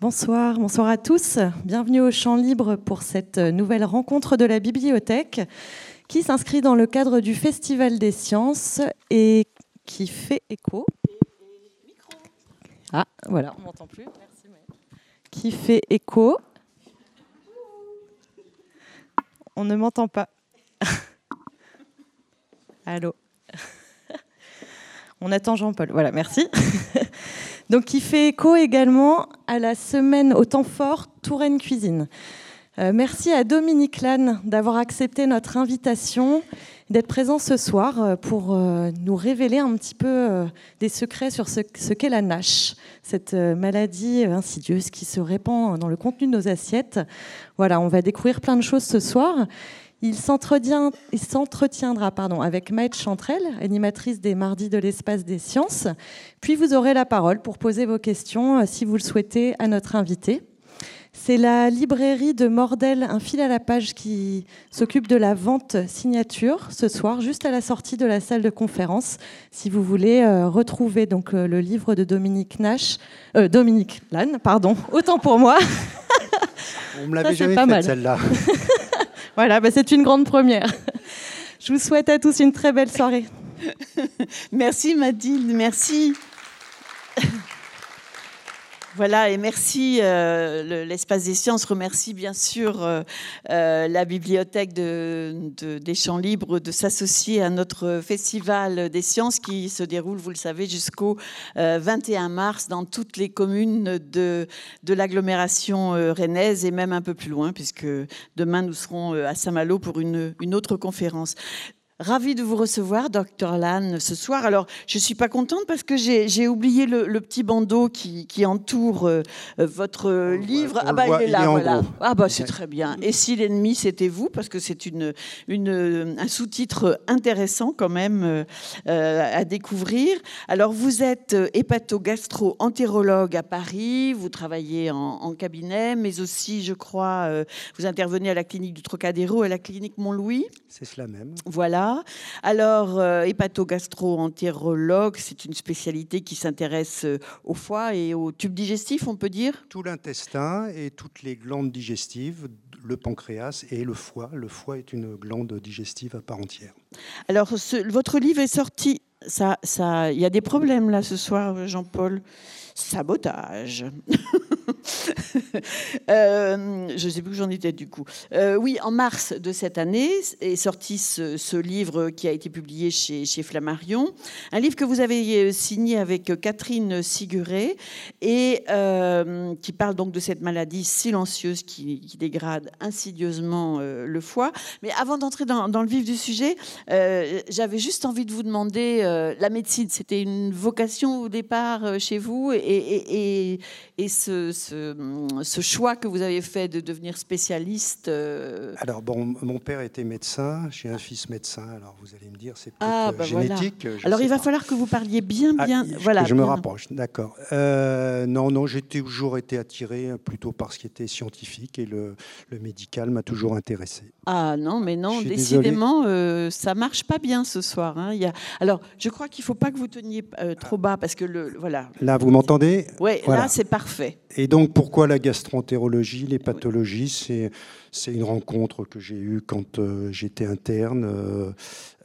Bonsoir, bonsoir à tous. Bienvenue au Champ Libre pour cette nouvelle rencontre de la bibliothèque qui s'inscrit dans le cadre du Festival des sciences et qui fait écho. Ah, voilà, on m'entend plus. Merci. Qui fait écho. On ne m'entend pas. Allô. On attend Jean-Paul. Voilà, merci. Donc, qui fait écho également à la semaine au temps fort Touraine Cuisine. Euh, merci à Dominique Lannes d'avoir accepté notre invitation, d'être présent ce soir euh, pour euh, nous révéler un petit peu des secrets sur ce, ce qu'est la NASH, cette maladie insidieuse qui se répand dans le contenu de nos assiettes. Voilà, on va découvrir plein de choses ce soir. Il s'entretiendra pardon, avec Maëlle Chantrel, animatrice des Mardis de l'espace des sciences. Puis vous aurez la parole pour poser vos questions, euh, si vous le souhaitez, à notre invité. C'est la librairie de Mordel, un fil à la page, qui s'occupe de la vente signature ce soir, juste à la sortie de la salle de conférence. Si vous voulez euh, retrouver donc euh, le livre de Dominique Nash, Dominique Lannes, pardon, autant pour moi. On me l'avait jamais fait celle-là. Voilà, bah, c'est une grande première. Je vous souhaite à tous une très belle soirée. merci Mathilde, merci. Voilà, et merci. Euh, L'Espace des Sciences remercie bien sûr euh, euh, la bibliothèque de, des Champs Libres de s'associer à notre festival des sciences qui se déroule, vous le savez, jusqu'au 21 mars dans toutes les communes de, l'agglomération rennaise et même un peu plus loin, puisque demain nous serons à Saint-Malo pour une autre conférence. Ravi de vous recevoir, docteur Lannes, ce soir. Alors, je ne suis pas contente parce que j'ai oublié le, petit bandeau qui, entoure euh, votre livre. ah bah, il est là, voilà. Ah bah, c'est très bien. Et si l'ennemi, c'était vous, parce que c'est une, une, un sous-titre intéressant quand même euh, à découvrir. Alors, vous êtes hépato-gastro-entérologue à Paris, vous travaillez en, cabinet, mais aussi, je crois, euh, vous intervenez à la clinique du Trocadéro à la clinique Montlouis. C'est cela même. Voilà. Alors, euh, hépatogastro-entérologue, c'est une spécialité qui s'intéresse euh, au foie et au tube digestif, on peut dire? Tout l'intestin et toutes les glandes digestives, le pancréas et le foie. Le foie est une glande digestive à part entière. Alors, votre livre est sorti. Ça, ça, il y a des problèmes là ce soir, Jean-Paul? Sabotage. Euh, je ne sais plus où j'en étais du coup. Euh, oui, en mars de cette année est sorti ce, livre qui a été publié chez, Flammarion. Un livre que vous avez euh, signé avec Catherine Siguret et qui parle donc de cette maladie silencieuse qui, dégrade insidieusement le foie. Mais avant d'entrer dans, le vif du sujet, j'avais juste envie de vous demander, la médecine, c'était une vocation au départ chez vous et, ce, choix que vous avez fait de devenir spécialiste euh, Alors, bon, mon père était médecin, j'ai un fils médecin, alors vous allez me dire, c'est peut-être ah, bah génétique. Alors, il va falloir que vous parliez bien, ah, bien. voilà, je me rapproche, d'accord. Euh, non, non, j'ai toujours été attiré plutôt par ce qui était scientifique et le, le médical m'a toujours intéressé. Ah non, mais non, décidément, euh, ça marche pas bien ce soir. Hein. Il y a... Alors, je crois qu'il ne faut pas que vous teniez trop bas parce que le. Voilà. Là, vous m'entendez? Oui, là, c'est parfait. Et donc, pourquoi la gastroentérologie, les pathologies C'est une rencontre que j'ai eue quand euh, j'étais interne. Euh,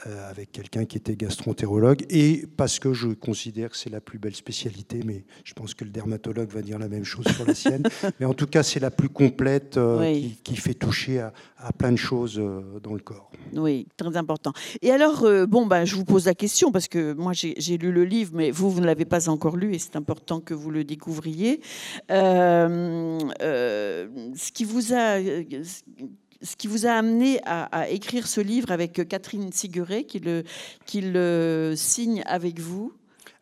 euh, avec quelqu'un qui était gastroentérologue, et parce que je considère que c'est la plus belle spécialité, mais je pense que le dermatologue va dire la même chose sur la sienne. mais en tout cas, c'est la plus complète, qui, fait toucher à, plein de choses dans le corps. Oui, très important. Et alors, bon, ben, je vous pose la question, parce que moi, j'ai lu le livre, mais vous, vous ne l'avez pas encore lu, et c'est important que vous le découvriez. ce qui vous a ce qui vous a amené à, écrire ce livre avec Catherine le, qui le signe avec vous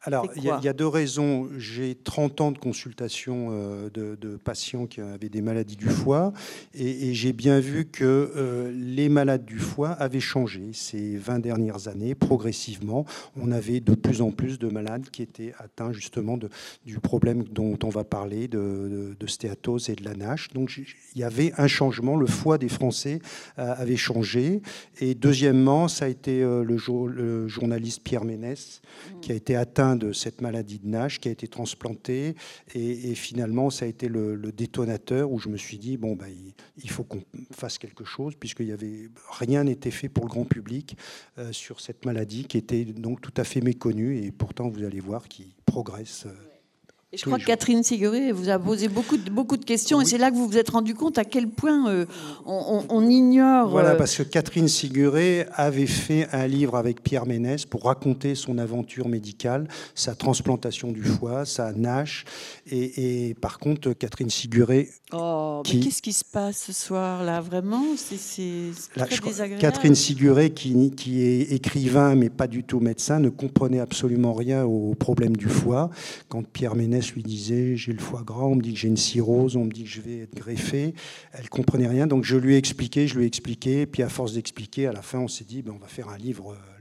alors, il y, a deux raisons. J'ai 30 ans de consultation euh, de, patients qui avaient des maladies du foie et, j'ai bien vu que euh, les malades du foie avaient changé ces 20 dernières années, progressivement. On avait de plus en plus de malades qui étaient atteints justement de, du problème dont on va parler, de, stéatose et de la NASH. Donc, il y avait un changement. Le foie des Français euh, avait changé. Et deuxièmement, ça a été le, le, journaliste Pierre Ménès qui a été atteint de cette maladie de Nash, qui a été transplanté. Et, finalement, ça a été le, détonateur où je me suis dit, bon, bah, il, faut qu'on fasse quelque chose, puisqu'il y avait rien n'était fait pour le grand public sur cette maladie qui était donc tout à fait méconnue. Et pourtant, vous allez voir qu'il progresse je crois que Catherine Siguré vous a posé beaucoup de, beaucoup de questions et c'est là que vous vous êtes rendu compte à quel point euh, on, ignore. Voilà, euh, parce que Catherine Siguré avait fait un livre avec Pierre Ménès pour raconter son aventure médicale, sa transplantation du foie, sa NASH. Et, par contre, Catherine Siguré. Oh, mais qu'est-ce qui se passe ce soir là? Vraiment C'est très désagréable. Catherine Siguré, qui, qui est écrivain mais pas du tout médecin, ne comprenait absolument rien au problème du foie. Quand Pierre Ménès lui disait j'ai le foie gras, on me dit que j'ai une cirrhose, on me dit que je vais être greffé. Elle comprenait rien, donc je lui ai expliqué, je lui ai expliqué, puis à force d'expliquer, à la fin on s'est dit ben, on va faire un livre euh.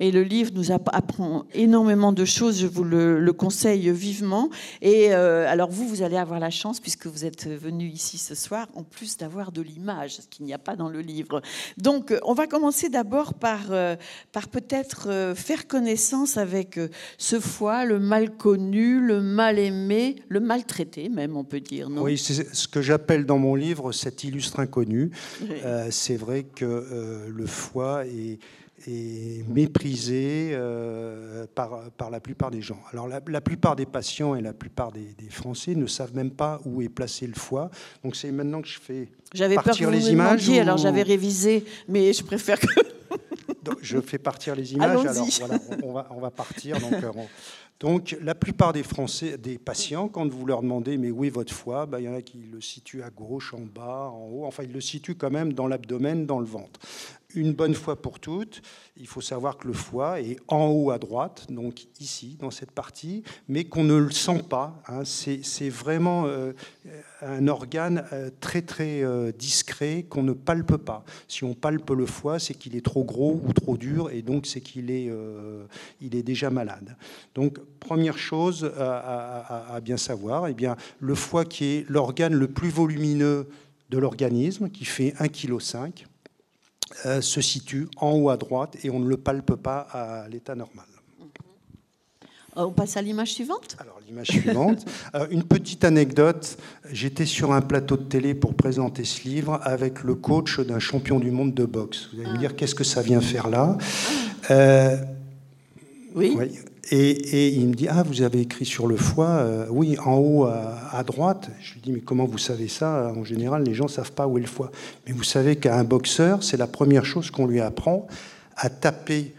Et le livre nous apprend énormément de choses, je vous le, conseille vivement. Et euh, alors vous, vous allez avoir la chance, puisque vous êtes venu ici ce soir, en plus d'avoir de l'image, ce qu'il n'y a pas dans le livre. Donc euh, on va commencer d'abord par, euh, par peut-être faire connaissance avec ce foie, le mal connu, le mal aimé, le maltraité même, on peut dire. Non? Oui, c'est ce que j'appelle dans mon livre cet illustre inconnu. c'est vrai que le foie est est méprisé euh, par, par la plupart des gens. Alors la, plupart des patients et la plupart des, Français ne savent même pas où est placé le foie. Donc c'est maintenant que je fais j'avais partir peur que les images. Alors j'avais révisé, mais je préfère que... donc, je fais partir les images. Alors voilà, on, va, on va partir. Donc, euh, donc, la plupart des Français, des patients, quand vous leur demandez mais où est votre foie, ben, il y en a qui le situent à gauche, en bas, en haut. Enfin, ils le situent quand même dans l'abdomen, dans le ventre une bonne fois pour toutes, il faut savoir que le foie est en haut à droite, donc ici, dans cette partie, mais qu'on ne le sent pas. Hein. C'est vraiment euh, un organe euh, très très euh, discret qu'on ne palpe pas. Si on palpe le foie, c'est qu'il est trop gros ou trop dur, et donc c'est qu'il est, est déjà malade. Donc, première chose à, bien savoir, eh bien, le foie qui est l'organe le plus volumineux de l'organisme, qui fait 1,5 kg, se situe en haut à droite et on ne le palpe pas à l'état normal. Euh, on passe à l'image suivante? Alors, l'image suivante. Euh, une petite anecdote. J'étais sur un plateau de télé pour présenter ce livre avec le coach d'un champion du monde de boxe. Vous allez me dire, qu'est-ce que ça vient faire là? Oui. oui. Et, il me dit Ah, vous avez écrit sur le foie euh, Oui, en haut à, droite. Je lui dis Mais comment vous savez ça? En général, les gens ne savent pas où est le foie. Mais vous savez qu'un boxeur, c'est la première chose qu'on lui apprend à taper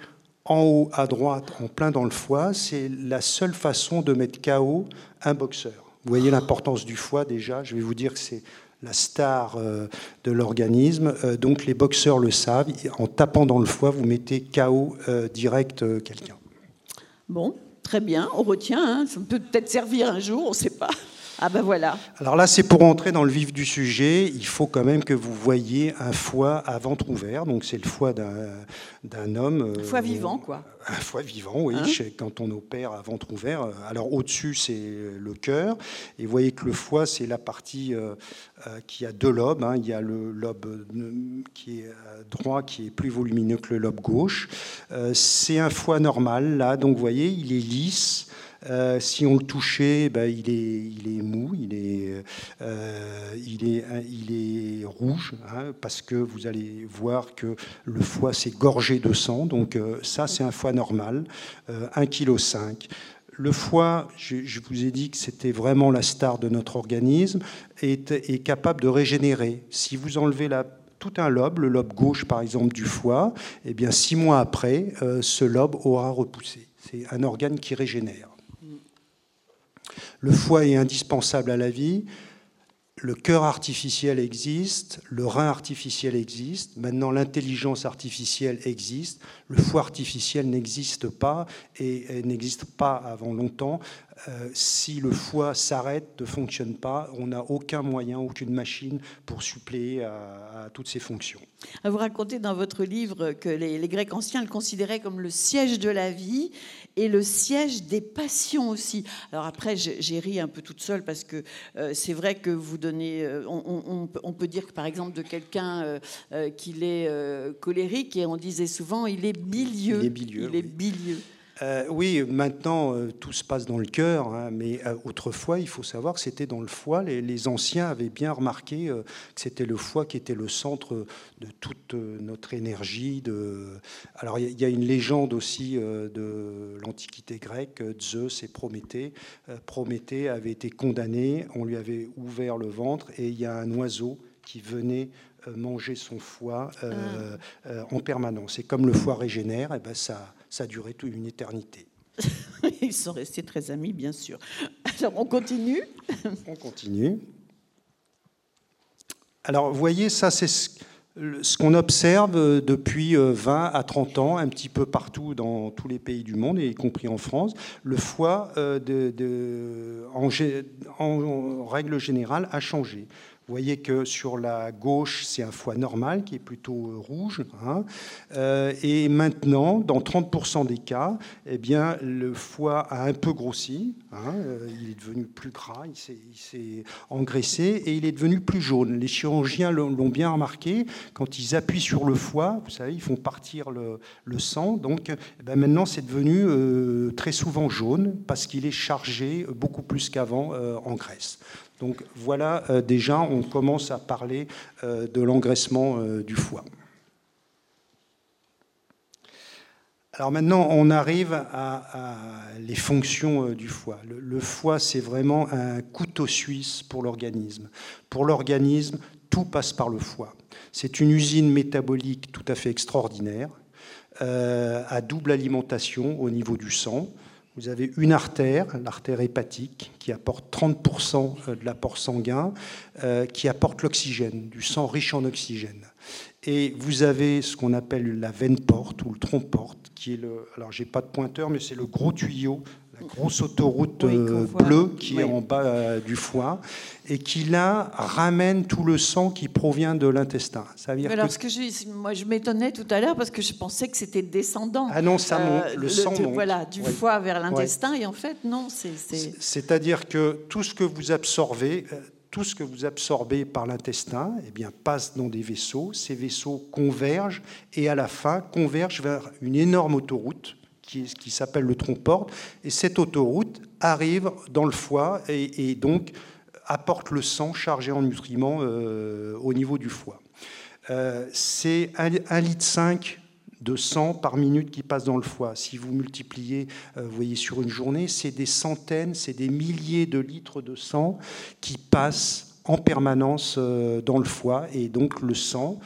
en haut à droite, en plein dans le foie. C'est la seule façon de mettre KO un boxeur. Vous voyez l'importance du foie déjà. Je vais vous dire que c'est la star euh, de l'organisme. Euh, donc les boxeurs le savent. En tapant dans le foie, vous mettez KO direct quelqu'un. Bon, très bien, on retient. Hein. Ça peut peut-être servir un jour, on ne sait pas. Ah ben voilà. Alors là, c'est pour entrer dans le vif du sujet. Il faut quand même que vous voyez un foie à ventre ouvert. Donc c'est le foie d'un homme. Un foie euh, vivant, quoi. Un foie vivant, oui. Hein quand on opère à ventre ouvert. Alors au-dessus, c'est le cœur. Et vous voyez que le foie, c'est la partie euh, euh, qui a deux lobes. Hein. Il y a le lobe qui est droit, qui est plus volumineux que le lobe gauche. c'est un foie normal, là. Donc vous voyez, il est lisse. Euh, si on le touchait, ben, il, est, mou, il est, euh, rouge, hein, parce que vous allez voir que le foie s'est gorgé de sang. Donc euh, ça, c'est un foie normal, 1,5 kg. Le foie, je, vous ai dit que c'était vraiment la star de notre organisme, est, capable de régénérer. Si vous enlevez tout un lobe, le lobe gauche par exemple du foie, eh bien six mois après, ce lobe aura repoussé. C'est un organe qui régénère. Le foie est indispensable à la vie. Le cœur artificiel existe, le rein artificiel existe, maintenant l'intelligence artificielle existe, le foie artificiel n'existe pas et n'existe pas avant longtemps. Euh, si le foie s'arrête, ne fonctionne pas, on n'a aucun moyen, aucune machine pour suppléer à, toutes ces fonctions. Vous racontez dans votre livre que les, les, Grecs anciens le considéraient comme le siège de la vie et le siège des passions aussi. Alors après, j'ai ri un peu toute seule parce que euh, c'est vrai que vous donnez, euh, on, peut dire que par exemple de quelqu'un qu'il est colérique et on disait souvent il est bilieux. Il est bilieux. Il est bilieux. Euh, oui, maintenant, euh, tout se passe dans le cœur, hein, mais euh, autrefois, il faut savoir que c'était dans le foie. Les, anciens avaient bien remarqué que c'était le foie qui était le centre de toute notre énergie. De... Alors, il y, a une légende aussi de l'Antiquité grecque, Zeus et Prométhée. Prométhée avait été condamné, on lui avait ouvert le ventre, et il y a un oiseau qui venait manger son foie ah. en permanence. Et comme le foie régénère, et eh ben ça ça a duré toute une éternité. Ils sont restés très amis, bien sûr. Alors, on continue On continue. Alors, vous voyez, ça, c'est ce qu'on observe depuis 20 euh, à 30 ans, un petit peu partout dans tous les pays du monde, y compris en France. Le foie, euh, de, en, en, règle générale, a changé. Vous voyez que sur la gauche, c'est un foie normal qui est plutôt euh, rouge. Hein. Euh, et maintenant, dans 30% des cas, eh bien, le foie a un peu grossi. Hein. Euh, il est devenu plus gras, il s'est engraissé et il est devenu plus jaune. Les chirurgiens l'ont bien remarqué. Quand ils appuient sur le foie, vous savez, ils font partir le, sang. Donc eh ben, maintenant, c'est devenu très souvent jaune parce qu'il est chargé beaucoup plus qu'avant en graisse. Donc voilà, euh, déjà, on commence à parler euh, de l'engraissement euh, du foie. Alors maintenant, on arrive à, les fonctions du foie. Le, foie, c'est vraiment un couteau suisse pour l'organisme. Pour l'organisme, tout passe par le foie. C'est une usine métabolique tout à fait extraordinaire, à double alimentation au niveau du sang. Vous avez une artère, l'artère hépatique, qui apporte 30% euh, de l'apport sanguin, euh, qui apporte l'oxygène, du sang riche en oxygène. Et vous avez ce qu'on appelle la veine porte ou le tronc porte, qui est le. Alors, j'ai pas de pointeur, mais c'est le gros tuyau la grosse autoroute euh, bleue qui est en bas euh, du foie et qui là ramène tout le sang qui provient de l'intestin. alors, ce que je, moi, je m'étonnais tout à l'heure parce que je pensais que c'était descendant. Ah non, ça monte, euh, le, sang monte. Voilà, du foie vers l'intestin et en fait, non, c'est. C'est-à-dire que tout ce que vous absorbez, tout ce que vous absorbez par l'intestin eh bien, passe dans des vaisseaux. Ces vaisseaux convergent et à la fin convergent vers une énorme autoroute qui, s'appelle le tronc-porte. Et cette autoroute arrive dans le foie et, donc apporte le sang chargé en nutriments euh, au niveau du foie. Euh, c'est 1,5 litre de sang par minute qui passe dans le foie. Si vous multipliez, euh, vous voyez, sur une journée, c'est des centaines, c'est des milliers de litres de sang qui passent en permanence dans le foie. Et donc le sang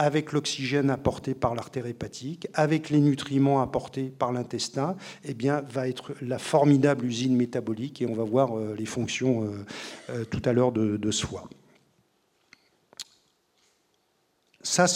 avec l'oxygène apporté par l'artère hépatique, avec les nutriments apportés par l'intestin, eh bien, va être la formidable usine métabolique et on va voir euh, les fonctions euh, euh, tout à l'heure de, de, foie. Ça,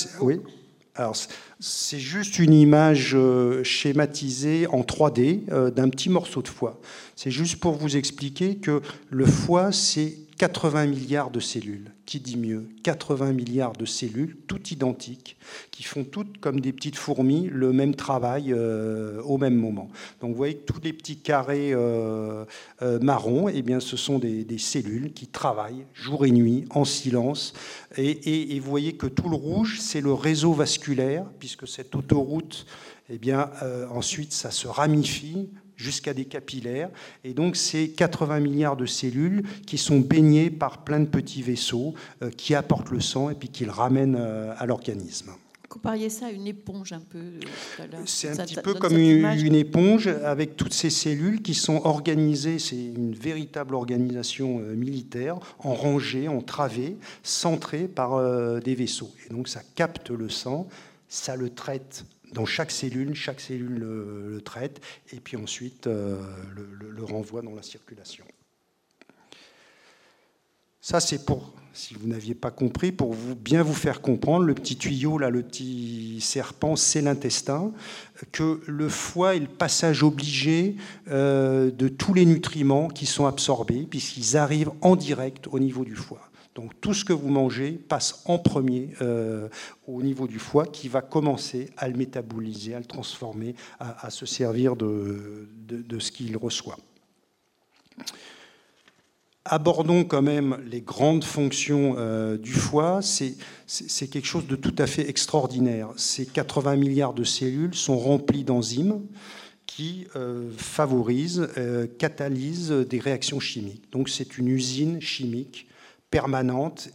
c'est juste une image schématisée en 3D d'un petit morceau de foie. C'est juste pour vous expliquer que le foie, c'est 80 milliards de cellules. Qui dit mieux 80 milliards de cellules, toutes identiques, qui font toutes comme des petites fourmis le même travail euh, au même moment. Donc vous voyez que tous les petits carrés euh, euh, marrons, eh bien, ce sont des, cellules qui travaillent jour et nuit en silence. Et, vous voyez que tout le rouge, c'est le réseau vasculaire, puisque cette autoroute, eh ensuite, ça se ramifie jusqu'à des capillaires. Et donc, c'est 80 milliards de cellules qui sont baignées par plein de petits vaisseaux euh, qui apportent le sang et puis qui le ramènent euh, à l'organisme. Compariez ça à une éponge un peu. Euh, c'est un petit peu comme une, éponge avec toutes ces cellules qui sont organisées. C'est une véritable organisation militaire, en rangée, en travée, centrée par des vaisseaux. Et donc ça capte le sang, ça le traite dans chaque cellule, chaque cellule le, traite, et puis ensuite euh, le, renvoie dans la circulation. Ça, c'est pour, si vous n'aviez pas compris, pour bien vous faire comprendre, le petit tuyau, là, le petit serpent, c'est l'intestin, que le foie est le passage obligé euh, de tous les nutriments qui sont absorbés, puisqu'ils arrivent en direct au niveau du foie. Donc tout ce que vous mangez passe en premier euh, au niveau du foie qui va commencer à le métaboliser, à le transformer, à, se servir de, ce qu'il reçoit. Abordons quand même les grandes fonctions euh, du foie. C'est quelque chose de tout à fait extraordinaire. Ces 80 milliards de cellules sont remplies d'enzymes qui favorise, catalyse des réactions chimiques. Donc c'est une usine chimique permanente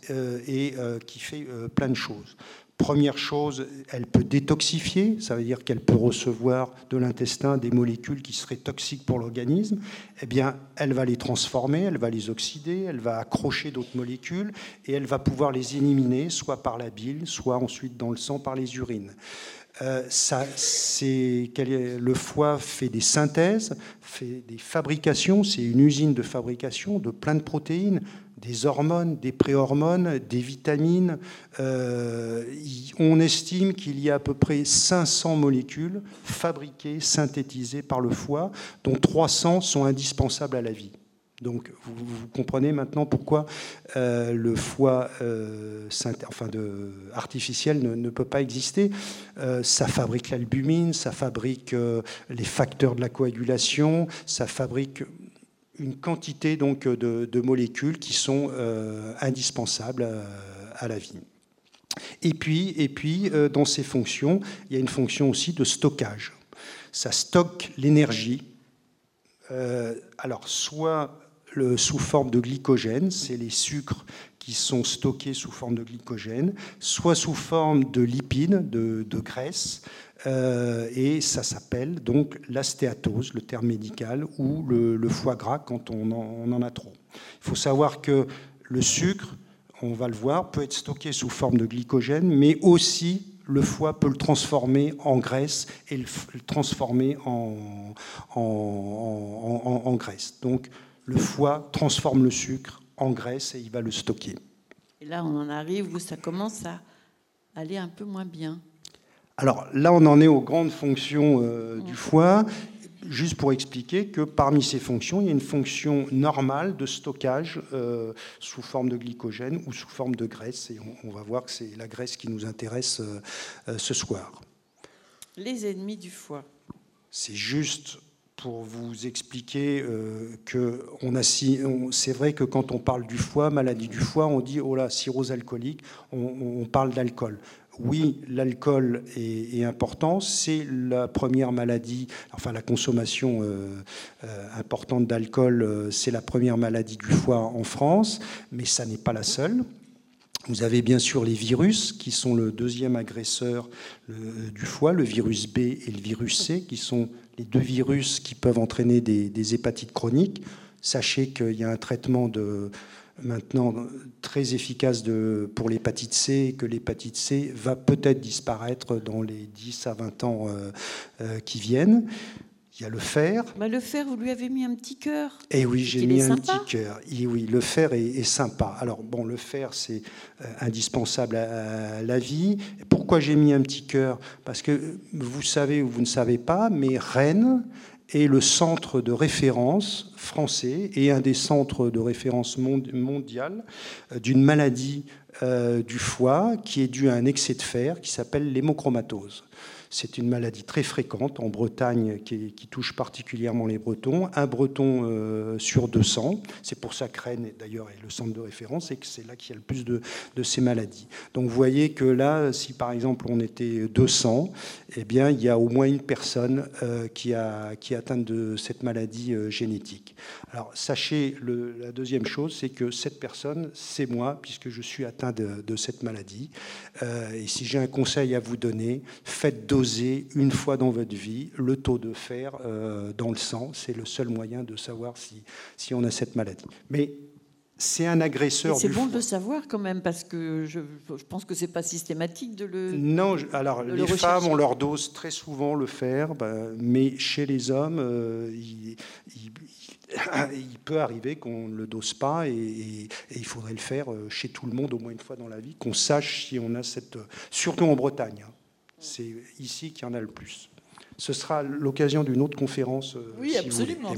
et qui fait plein de choses. Première chose, elle peut détoxifier, ça veut dire qu'elle peut recevoir de l'intestin des molécules qui seraient toxiques pour l'organisme. Eh bien, elle va les transformer, elle va les oxyder, elle va accrocher d'autres molécules et elle va pouvoir les éliminer, soit par la bile, soit ensuite dans le sang par les urines. Euh, ça, le foie fait des synthèses, fait des fabrications, c'est une usine de fabrication de plein de protéines, des hormones, des préhormones, des vitamines. Euh, on estime qu'il y a à peu près 500 molécules fabriquées, synthétisées par le foie, dont 300 sont indispensables à la vie. Donc vous, comprenez maintenant pourquoi euh, le foie euh, enfin artificiel ne, peut pas exister. ça fabrique l'albumine, ça fabrique les facteurs de la coagulation, ça fabrique une quantité donc de, molécules qui sont euh, indispensables euh, à, la vie. Et puis, et puis euh, dans ces fonctions, il y a une fonction aussi de stockage. Ça stocke l'énergie. alors, soit sous forme de glycogène, c'est les sucres qui sont stockés sous forme de glycogène, soit sous forme de lipides, de, de graisse, euh, et ça s'appelle donc l'astéatose, le terme médical, ou le, foie gras quand on en, a trop. Il faut savoir que le sucre, on va le voir, peut être stocké sous forme de glycogène, mais aussi le foie peut le transformer en graisse et le, transformer en, en, en, graisse. Donc le foie transforme le sucre en graisse et il va le stocker. Et là, on en arrive où ça commence à aller un peu moins bien. Alors là, on en est aux grandes fonctions euh, du foie. Juste pour expliquer que parmi ces fonctions, il y a une fonction normale de stockage euh, sous forme de glycogène ou sous forme de graisse. Et on, va voir que c'est la graisse qui nous intéresse euh, ce soir. Les ennemis du foie. C'est juste pour vous expliquer que on a, c'est vrai que quand on parle du foie, maladie du foie, on dit oh là, cirrhose alcoolique, on parle d'alcool oui, l'alcool est, important. C'est la première maladie, enfin la consommation euh, euh, importante d'alcool, euh, c'est la première maladie du foie en France, mais ça n'est pas la seule. Vous avez bien sûr les virus, qui sont le deuxième agresseur du foie, le virus B et le virus C, qui sont les deux virus qui peuvent entraîner des hépatites chroniques. Sachez qu'il y a un traitement de, maintenant très efficace de, pour l'hépatite C et que l'hépatite C va peut-être disparaître dans les 10 à 20 ans euh, euh, qui viennent. Il y a le fer. Bah, le fer, vous lui avez mis un petit cœur. Eh oui, j'ai mis un petit cœur. Et oui, le fer est, sympa. Alors bon, le fer, c'est euh, indispensable à, la vie. Pourquoi j'ai mis un petit cœur? Parce que vous savez ou vous ne savez pas, mais Rennes est le centre de référence français et un des centres de référence mondial euh, d'une maladie euh, du foie qui est due à un excès de fer qui s'appelle l'hémochromatose. C'est une maladie très fréquente en Bretagne qui, touche particulièrement les Bretons. Un Breton euh, sur 200. C'est pour ça que Rennes, d'ailleurs, est le centre de référence et que c'est là qu'il y a le plus de, ces maladies. Donc vous voyez que là, si par exemple on était 200, eh bien, il y a au moins une personne euh, qui, a, qui est atteinte de cette maladie euh, génétique. Alors sachez, la deuxième chose, c'est que cette personne, c'est moi, puisque je suis atteint de, cette maladie. et si j'ai un conseil à vous donner, faites deux une fois dans votre vie le taux de fer euh, dans le sang. C'est le seul moyen de savoir si, si on a cette maladie. Mais c'est un agresseur. C'est bon de le savoir quand même parce que je, je pense que c'est pas systématique de le. Non, alors les femmes on leur dose très souvent le fer, ben, mais chez les hommes, euh, il, il, peut arriver qu'on ne le dose pas et, et, il faudrait le faire euh, chez tout le monde au moins une fois dans la vie, qu'on sache si on a cette, surtout en Bretagne. Hein. C'est ici qu'il y en a le plus. Ce sera l'occasion d'une autre conférence. Euh, oui, absolument.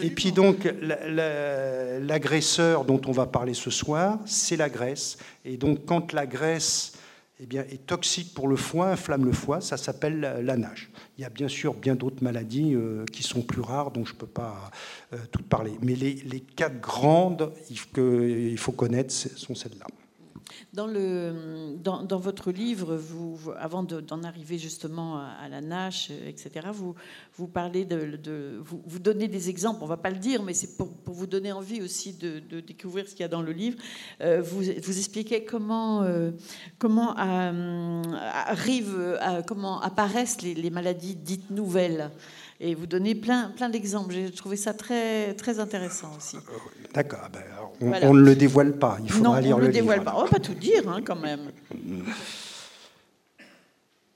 Et puis donc, l'agresseur dont on va parler ce soir, c'est la graisse. Et donc, quand la graisse eh bien, est toxique pour le foie, inflamme le foie, ça s'appelle la nage. Il y a bien sûr bien d'autres maladies euh, qui sont plus rares, dont je ne peux pas euh, toutes parler. Mais les, les quatre grandes qu'il faut connaître sont celles-là. Dans, le, dans, votre livre, vous, avant d'en arriver justement à, la nage, etc., vous, vous parlez de, vous, vous, donnez des exemples. On va pas le dire, mais c'est pour, vous donner envie aussi de, découvrir ce qu'il y a dans le livre. Euh, vous, vous expliquez comment euh, comment euh, arrive, comment apparaissent les maladies dites nouvelles et vous donnez plein, plein d'exemples. J'ai trouvé ça très, très intéressant aussi. D'accord. Ah ben, on, ne le dévoile pas. Il faudra lire on le, le dévoile pas. On va pas tout dire, hein, quand même.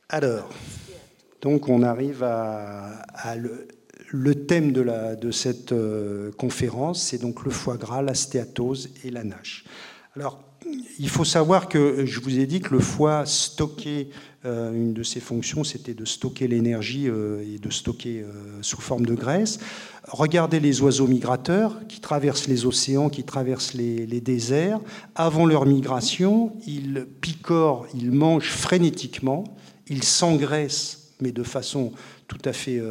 Alors, donc on arrive à, le, thème de, la, de cette euh, conférence, c'est donc le foie gras, la stéatose et la nage. Alors, il faut savoir que je vous ai dit que le foie stockait euh, une de ses fonctions, c'était de stocker l'énergie euh, et de stocker euh, sous forme de graisse. Regardez les oiseaux migrateurs qui traversent les océans, qui traversent les, déserts. Avant leur migration, ils picorent, ils mangent frénétiquement, ils s'engraissent, mais de façon tout à fait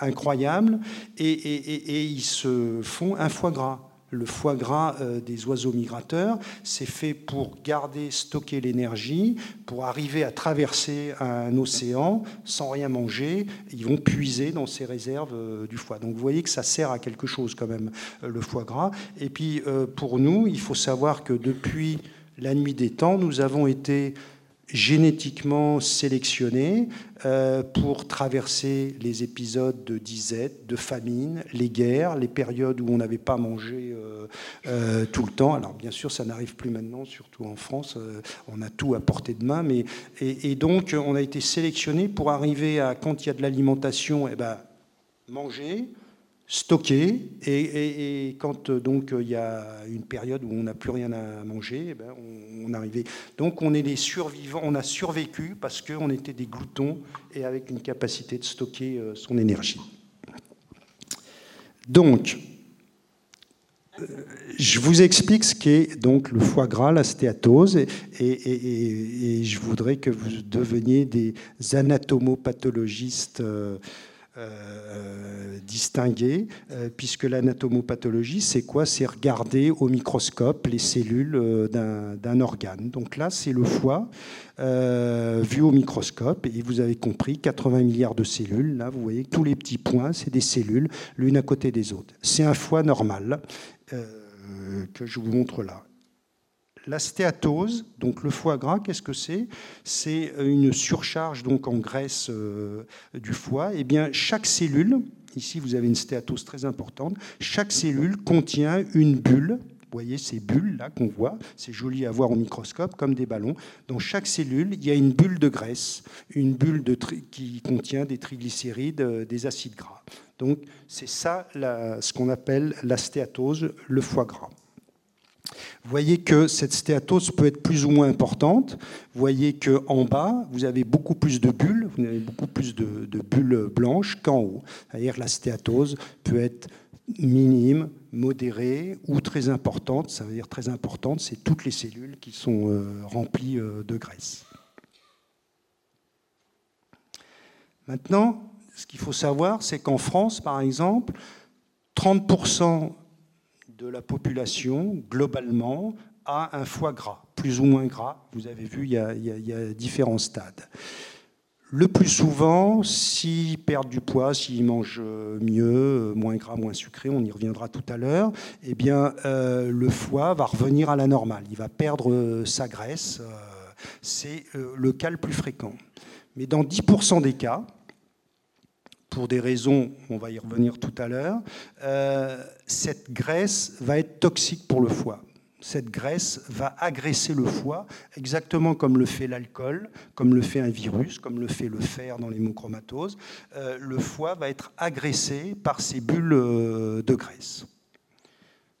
incroyable, et ils se font un foie gras le foie gras euh, des oiseaux migrateurs. C'est fait pour garder, stocker l'énergie, pour arriver à traverser un océan sans rien manger. Ils vont puiser dans ces réserves euh, du foie. Donc vous voyez que ça sert à quelque chose quand même, euh, le foie gras. Et puis pour nous, il faut savoir que depuis la nuit des temps, nous avons été génétiquement sélectionnés euh, pour traverser les épisodes de disette, de famine, les guerres, les périodes où on n'avait pas mangé euh, euh, tout le temps. Alors bien sûr, ça n'arrive plus maintenant, surtout en France. on a tout à portée de main, mais et, donc on a été sélectionné pour arriver à quand il y a de l'alimentation, eh ben manger stocké et, quand euh, donc il y a une période où on n'a plus rien à manger, eh ben, on, arrivait. Donc on est des survivants, on a survécu parce qu'on était des gloutons et avec une capacité de stocker euh, son énergie. Donc, euh, je vous explique ce qu'est donc le foie gras, la stéatose, et, je voudrais que vous deveniez des anatomopathologistes. Euh, distinguer, euh, puisque l'anatomopathologie, c'est quoi? C'est regarder au microscope les cellules euh, d'un organe. Donc là, c'est le foie vu au microscope, et vous avez compris, 80 milliards de cellules. Là, vous voyez tous les petits points, c'est des cellules, l'une à côté des autres. C'est un foie normal que je vous montre là. La stéatose, donc le foie gras, qu'est-ce que c'est? C'est une surcharge donc en graisse euh, du foie. Et eh bien, chaque cellule, ici vous avez une stéatose très importante, chaque cellule contient une bulle. Vous voyez ces bulles là qu'on voit, c'est joli à voir au microscope comme des ballons. Dans chaque cellule, il y a une bulle de graisse, une bulle qui contient des triglycérides, euh, des acides gras. Donc c'est ça ce qu'on appelle la stéatose, le foie gras. Vous voyez que cette stéatose peut être plus ou moins importante. Vous voyez qu'en bas, vous avez beaucoup plus de bulles, vous avez beaucoup plus de, bulles blanches qu'en haut. C'est-à-dire la stéatose peut être minime, modérée ou très importante. Ça veut dire très importante, c'est toutes les cellules qui sont euh, remplies euh, de graisse. Maintenant, ce qu'il faut savoir, c'est qu'en France, par exemple, 30% de la population, globalement, a un foie gras, plus ou moins gras. Vous avez vu, il y a, différents stades. Le plus souvent, s'ils perdent du poids, s'ils mangent mieux, moins gras, moins sucré, on y reviendra tout à l'heure, eh bien, euh, le foie va revenir à la normale. Il va perdre euh, sa graisse. Euh, c'est le cas le plus fréquent. Mais dans 10% des cas, pour des raisons, on va y revenir tout à l'heure, euh, cette graisse va être toxique pour le foie. Cette graisse va agresser le foie, exactement comme le fait l'alcool, comme le fait un virus, comme le fait le fer dans l'hémochromatose. Euh, le foie va être agressé par ces bulles euh, de graisse.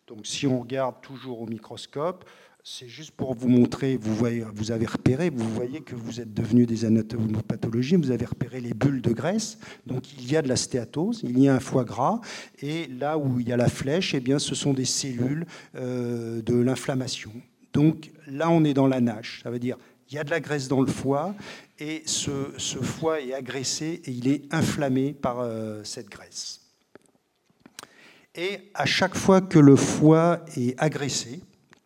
Donc si on regarde toujours au microscope, c'est juste pour vous montrer, vous, avez repéré, vous voyez que vous êtes devenu des anatomopathologies, vous avez repéré les bulles de graisse, donc il y a de la stéatose, il y a un foie gras, et là où il y a la flèche, eh bien, ce sont des cellules euh, de l'inflammation. Donc là, on est dans la nage, ça veut dire il y a de la graisse dans le foie, et ce, foie est agressé et il est inflammé par euh, cette graisse. Et à chaque fois que le foie est agressé,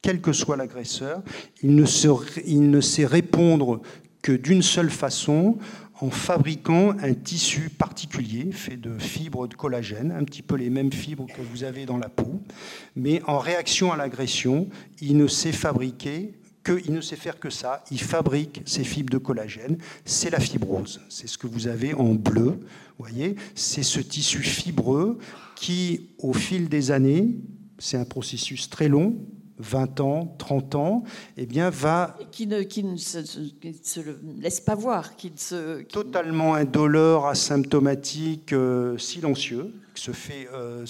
quel que soit l'agresseur, il, ne sait répondre que d'une seule façon, en fabriquant un tissu particulier fait de fibres de collagène, un petit peu les mêmes fibres que vous avez dans la peau, mais en réaction à l'agression, il ne sait fabriquer que, il ne sait faire que ça, il fabrique ces fibres de collagène, c'est la fibrose, c'est ce que vous avez en bleu, voyez, c'est ce tissu fibreux qui, au fil des années, c'est un processus très long, 20 ans, 30 ans, eh bien, va... Qui ne, qui ne se, laisse pas voir. Qui se, Totalement indolore, asymptomatique, euh, silencieux, qui se fait euh,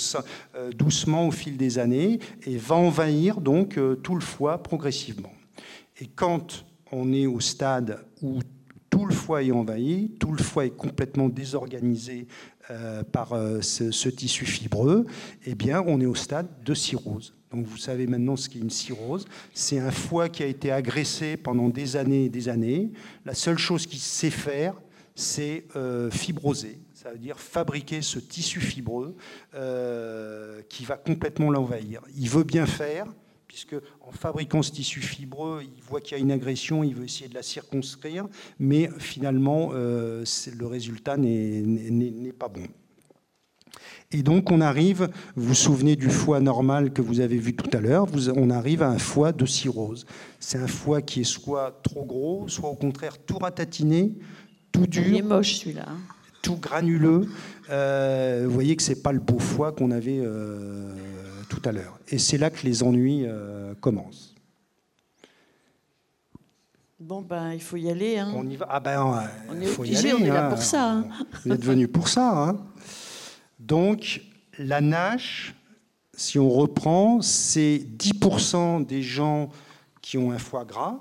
euh, doucement au fil des années et va envahir donc tout le foie progressivement. Et quand on est au stade où tout le foie est envahi, tout le foie est complètement désorganisé par ce, ce, tissu fibreux, eh bien, on est au stade de cirrhose. Donc vous savez maintenant ce qu'est une cirrhose. C'est un foie qui a été agressé pendant des années et des années. La seule chose qu'il sait faire, c'est euh, fibroser. Ça veut dire fabriquer ce tissu fibreux euh, qui va complètement l'envahir. Il veut bien faire, puisque en fabriquant ce tissu fibreux, il voit qu'il y a une agression, il veut essayer de la circonscrire, mais finalement, euh, le résultat n'est pas bon. Et donc on arrive, vous vous souvenez du foie normal que vous avez vu tout à l'heure, on arrive à un foie de cirrhose. C'est un foie qui est soit trop gros, soit au contraire tout ratatiné, tout dur. Il est moche celui-là. Hein. Tout granuleux. Euh, vous voyez que c'est pas le beau foie qu'on avait euh, tout à l'heure. Et c'est là que les ennuis euh, commencent. Bon, ben, il faut y aller. Hein. On y va. Ah ben, on est obligé, on est là hein. pour ça. Hein. On est venu pour ça. Hein. Donc la NASH, si on reprend, c'est 10% des gens qui ont un foie gras,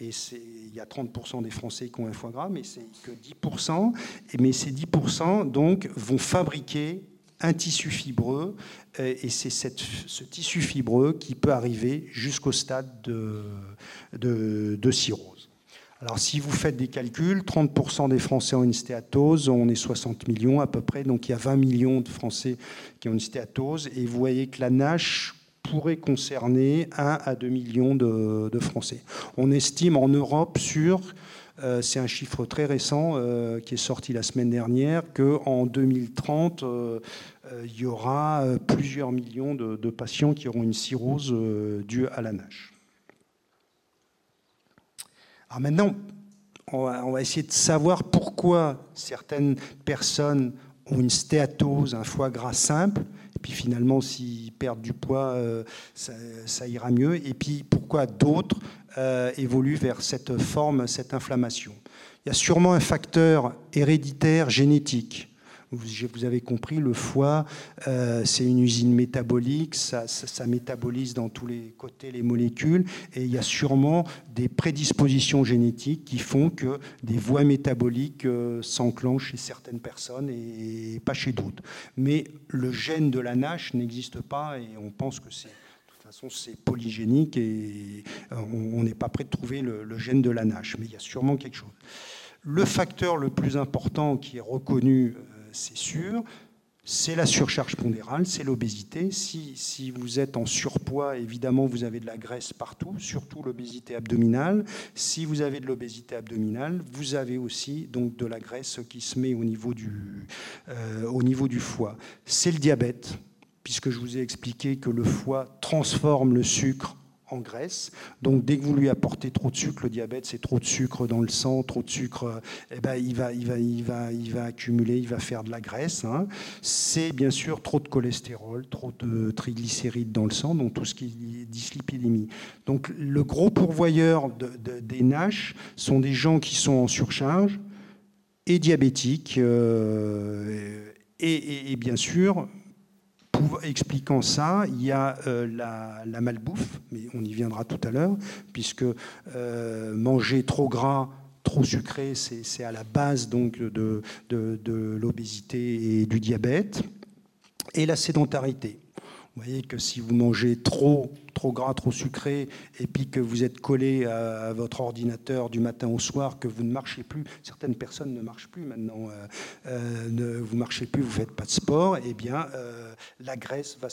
et il y a 30% des Français qui ont un foie gras, mais c'est que 10%, mais ces 10% donc vont fabriquer un tissu fibreux, et c'est ce tissu fibreux qui peut arriver jusqu'au stade de, de, de cirrhose. Alors si vous faites des calculs, 30% des Français ont une stéatose, on est 60 millions à peu près, donc il y a 20 millions de Français qui ont une stéatose, et vous voyez que la NASH pourrait concerner 1 à 2 millions de, Français. On estime en Europe sur, euh, c'est un chiffre très récent euh, qui est sorti la semaine dernière, qu'en 2030, euh, il y aura plusieurs millions de, de, patients qui auront une cirrhose due à la NASH. Alors maintenant, on va, essayer de savoir pourquoi certaines personnes ont une stéatose, un foie gras simple, et puis finalement, s'ils perdent du poids, euh, ça, ira mieux, et puis pourquoi d'autres euh, évoluent vers cette forme, cette inflammation. Il y a sûrement un facteur héréditaire génétique vous avez compris, le foie, euh, c'est une usine métabolique, ça, métabolise dans tous les côtés les molécules, et il y a sûrement des prédispositions génétiques qui font que des voies métaboliques euh, s'enclenchent chez certaines personnes et, pas chez d'autres. Mais le gène de la NASH n'existe pas, et on pense que c'est façon, c'est polygénique et euh, on n'est pas prêt de trouver le, le, gène de la NASH, mais il y a sûrement quelque chose. Le facteur le plus important qui est reconnu c'est sûr. C'est la surcharge pondérale, c'est l'obésité. Si, si, vous êtes en surpoids, évidemment, vous avez de la graisse partout, surtout l'obésité abdominale. Si vous avez de l'obésité abdominale, vous avez aussi donc de la graisse qui se met au niveau du, euh, au niveau du foie. C'est le diabète, puisque je vous ai expliqué que le foie transforme le sucre en graisse. Donc dès que vous lui apportez trop de sucre, le diabète, c'est trop de sucre dans le sang, trop de sucre, eh ben, il, va, il, va, il, va, il va accumuler, il va faire de la graisse. Hein. C'est bien sûr trop de cholestérol, trop de triglycérides dans le sang, donc tout ce qui est dyslipidémie. Donc le gros pourvoyeur des NASH sont des gens qui sont en surcharge et diabétiques. Euh, et, bien sûr, expliquant ça, il y a euh, la, malbouffe, mais on y viendra tout à l'heure, puisque euh, manger trop gras, trop sucré, c'est à la base donc de, de, l'obésité et du diabète, et la sédentarité. Vous voyez que si vous mangez trop, trop gras, trop sucré, et puis que vous êtes collé à, votre ordinateur du matin au soir, que vous ne marchez plus, certaines personnes ne marchent plus maintenant, euh, euh, ne, vous marchez plus, vous ne faites pas de sport, eh bien, euh, la graisse va,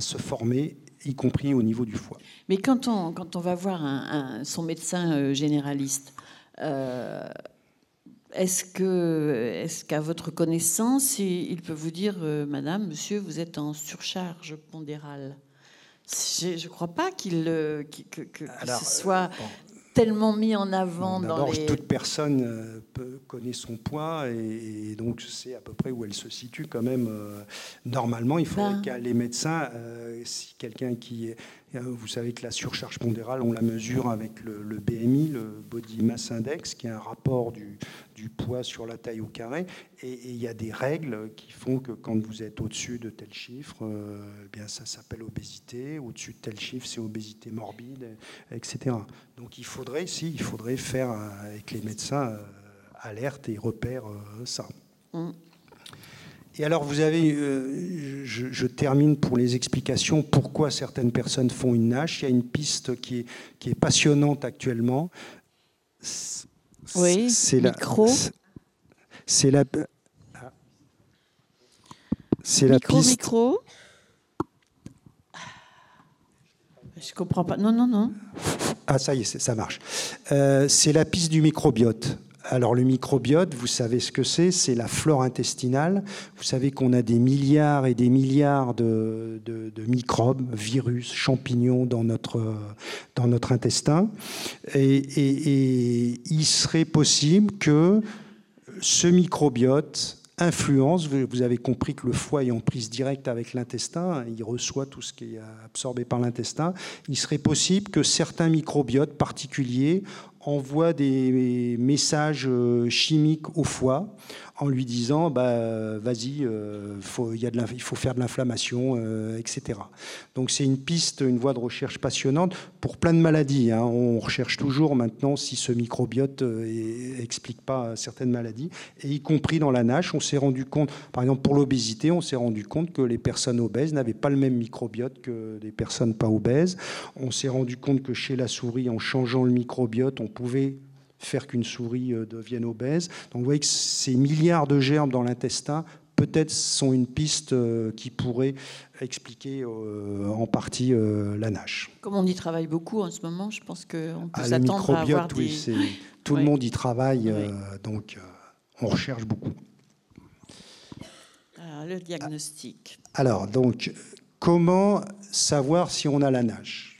se former, y compris au niveau du foie. Mais quand on, quand on va voir son médecin généraliste, est-ce que, est-ce qu'à votre connaissance, il peut vous dire, euh, Madame, Monsieur, vous êtes en surcharge pondérale Je ne crois pas qu'il, que, que, ce soit euh, tellement mis en avant dans les... toute personne euh, peut, connaît son poids et, donc sait à peu près où elle se situe quand même. normalement, il faudrait ben. que les médecins, si quelqu'un qui est vous savez que la surcharge pondérale, on la mesure avec le, BMI, le Body Mass Index, qui est un rapport du, poids sur la taille au carré. Et il y a des règles qui font que quand vous êtes au-dessus de tel chiffre, euh, eh bien ça s'appelle obésité. Au-dessus de tel chiffre, c'est obésité morbide, etc. Donc il faudrait, si, il faudrait faire euh, avec les médecins euh, alerte et repère ça. Mm. Et alors, vous avez, je, termine pour les explications pourquoi certaines personnes font une nage. Il y a une piste qui est, qui est passionnante actuellement. Oui, c'est micro. C'est la. C'est la micro, piste. Micro. Je comprends pas. Non, non, non. Ah, ça y est, ça marche. Euh, c'est la piste du microbiote. Alors le microbiote, vous savez ce que c'est, c'est la flore intestinale. Vous savez qu'on a des milliards et des milliards de, microbes, virus, champignons dans notre, dans notre intestin. Et, il serait possible que ce microbiote influence, vous avez compris que le foie est en prise directe avec l'intestin, il reçoit tout ce qui est absorbé par l'intestin, il serait possible que certains microbiotes particuliers envoie des messages euh, chimiques au foie en lui disant bah, vas-y, euh, il faut faire de l'inflammation, euh, etc. Donc c'est une piste, une voie de recherche passionnante pour plein de maladies. Hein. On recherche toujours maintenant si ce microbiote n'explique pas certaines maladies, et y compris dans la nage, on s'est rendu compte, par exemple pour l'obésité, on s'est rendu compte que les personnes obèses n'avaient pas le même microbiote que les personnes pas obèses. On s'est rendu compte que chez la souris, en changeant le microbiote, on pouvait faire qu'une souris euh, devienne obèse. Donc vous voyez que ces milliards de germes dans l'intestin peut-être sont une piste euh, qui pourrait expliquer euh, en partie la nage. Comme on y travaille beaucoup en ce moment, je pense qu'on peut ah, s'attendre à avoir des... oui, tout le monde y travaille, donc on recherche beaucoup. Alors, le diagnostic. Alors, donc, comment savoir si on a la nage?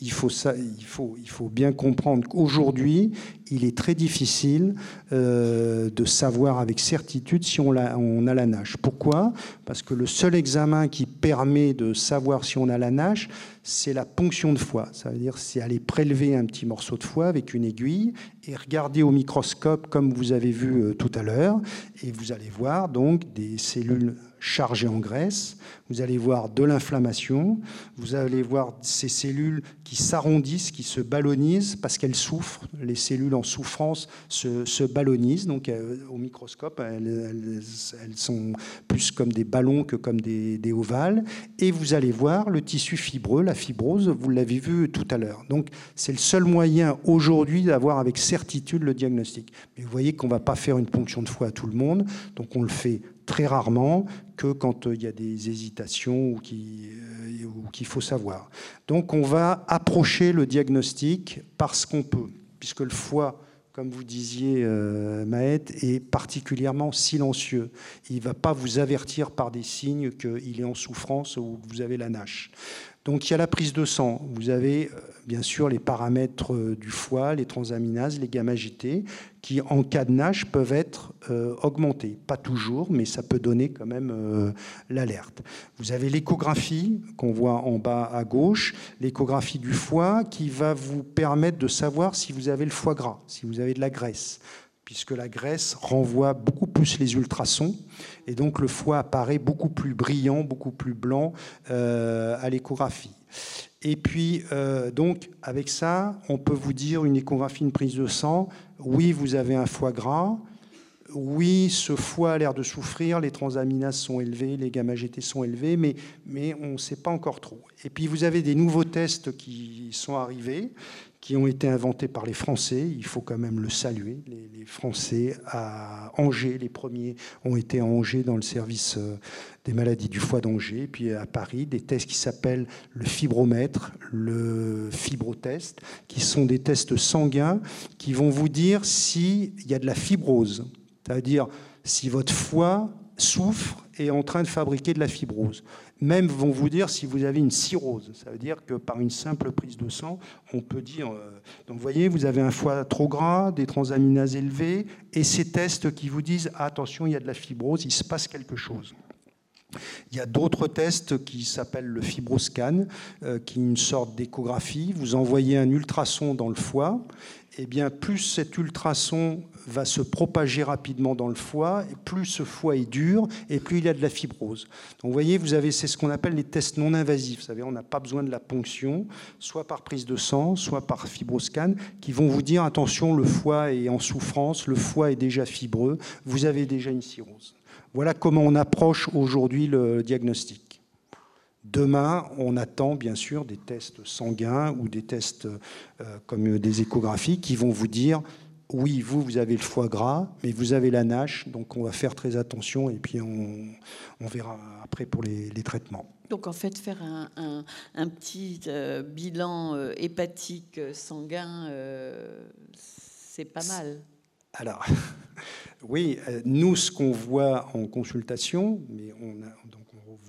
Il faut, ça, il, faut, il faut bien comprendre qu'aujourd'hui, il est très difficile euh, de savoir avec certitude si on a, on a la nage. Pourquoi? Parce que le seul examen qui permet de savoir si on a la nage, c'est la ponction de foie. Ça veut dire c'est aller prélever un petit morceau de foie avec une aiguille et regarder au microscope comme vous avez vu euh, tout à l'heure. Et vous allez voir donc des cellules chargées en graisse, vous allez voir de l'inflammation, vous allez voir ces cellules qui s'arrondissent, qui se ballonisent parce qu'elles souffrent. Les cellules en souffrance se, se ballonisent, donc euh, au microscope, elles, sont plus comme des ballons que comme des, des, ovales. Et vous allez voir le tissu fibreux, la fibrose, vous l'avez vu tout à l'heure. Donc c'est le seul moyen aujourd'hui d'avoir avec certitude le diagnostic. Mais vous voyez qu'on ne va pas faire une ponction de foie à tout le monde, donc on le fait très rarement que quand euh, il y a des hésitations ou euh, qu'il faut savoir. Donc on va approcher le diagnostic parce qu'on peut, puisque le foie, comme vous disiez, euh, Maët, est particulièrement silencieux. Il ne va pas vous avertir par des signes qu'il est en souffrance ou que vous avez la nage. Donc il y a la prise de sang. Vous avez bien sûr les paramètres du foie, les transaminases, les gamma-GT, qui, en cas de nage, peuvent être euh, augmentés. Pas toujours, mais ça peut donner quand même euh, l'alerte. Vous avez l'échographie qu'on voit en bas à gauche, l'échographie du foie qui va vous permettre de savoir si vous avez le foie gras, si vous avez de la graisse puisque la graisse renvoie beaucoup plus les ultrasons, et donc le foie apparaît beaucoup plus brillant, beaucoup plus blanc euh, à l'échographie. Et puis, donc, avec ça, on peut vous dire une échographie, une prise de sang, oui, vous avez un foie gras, oui, ce foie a l'air de souffrir, les transaminases sont élevées, les gamma-GT sont élevés, mais, mais on ne sait pas encore trop. Et puis vous avez des nouveaux tests qui sont arrivés, qui ont été inventés par les Français. Il faut quand même le saluer. Les, Français à Angers, les premiers ont été à Angers dans le service euh, des maladies du foie d'Angers. Puis à Paris, des tests qui s'appellent le fibromètre, le fibrotest, qui sont des tests sanguins qui vont vous dire s'il y a de la fibrose. C'est-à-dire si votre foie souffre et est en train de fabriquer de la fibrose même vont vous dire si vous avez une cirrhose. Ça veut dire que par une simple prise de sang, on peut dire. Euh, donc vous voyez, vous avez un foie trop gras, des transaminases élevées, et ces tests qui vous disent attention, il y a de la fibrose, il se passe quelque chose. Il y a d'autres tests qui s'appellent le fibroscan, euh, qui est une sorte d'échographie. Vous envoyez un ultrason dans le foie, et bien plus cet ultrason va se propager rapidement dans le foie, et plus ce foie est dur, et plus il a de la fibrose. Donc vous voyez, vous avez, c'est ce qu'on appelle les tests non invasifs. Vous savez, on n'a pas besoin de la ponction, soit par prise de sang, soit par fibroscan, qui vont vous dire attention, le foie est en souffrance, le foie est déjà fibreux, vous avez déjà une cirrhose. Voilà comment on approche aujourd'hui le diagnostic. Demain, on attend bien sûr des tests sanguins ou des tests euh, comme des échographies qui vont vous dire oui, vous, vous avez le foie gras, mais vous avez la NASH, donc on va faire très attention et puis on, verra après pour les, traitements. Donc en fait, faire un, petit euh, bilan euh, hépatique sanguin, c'est pas mal. Alors, oui, nous, ce qu'on voit en consultation, mais on a,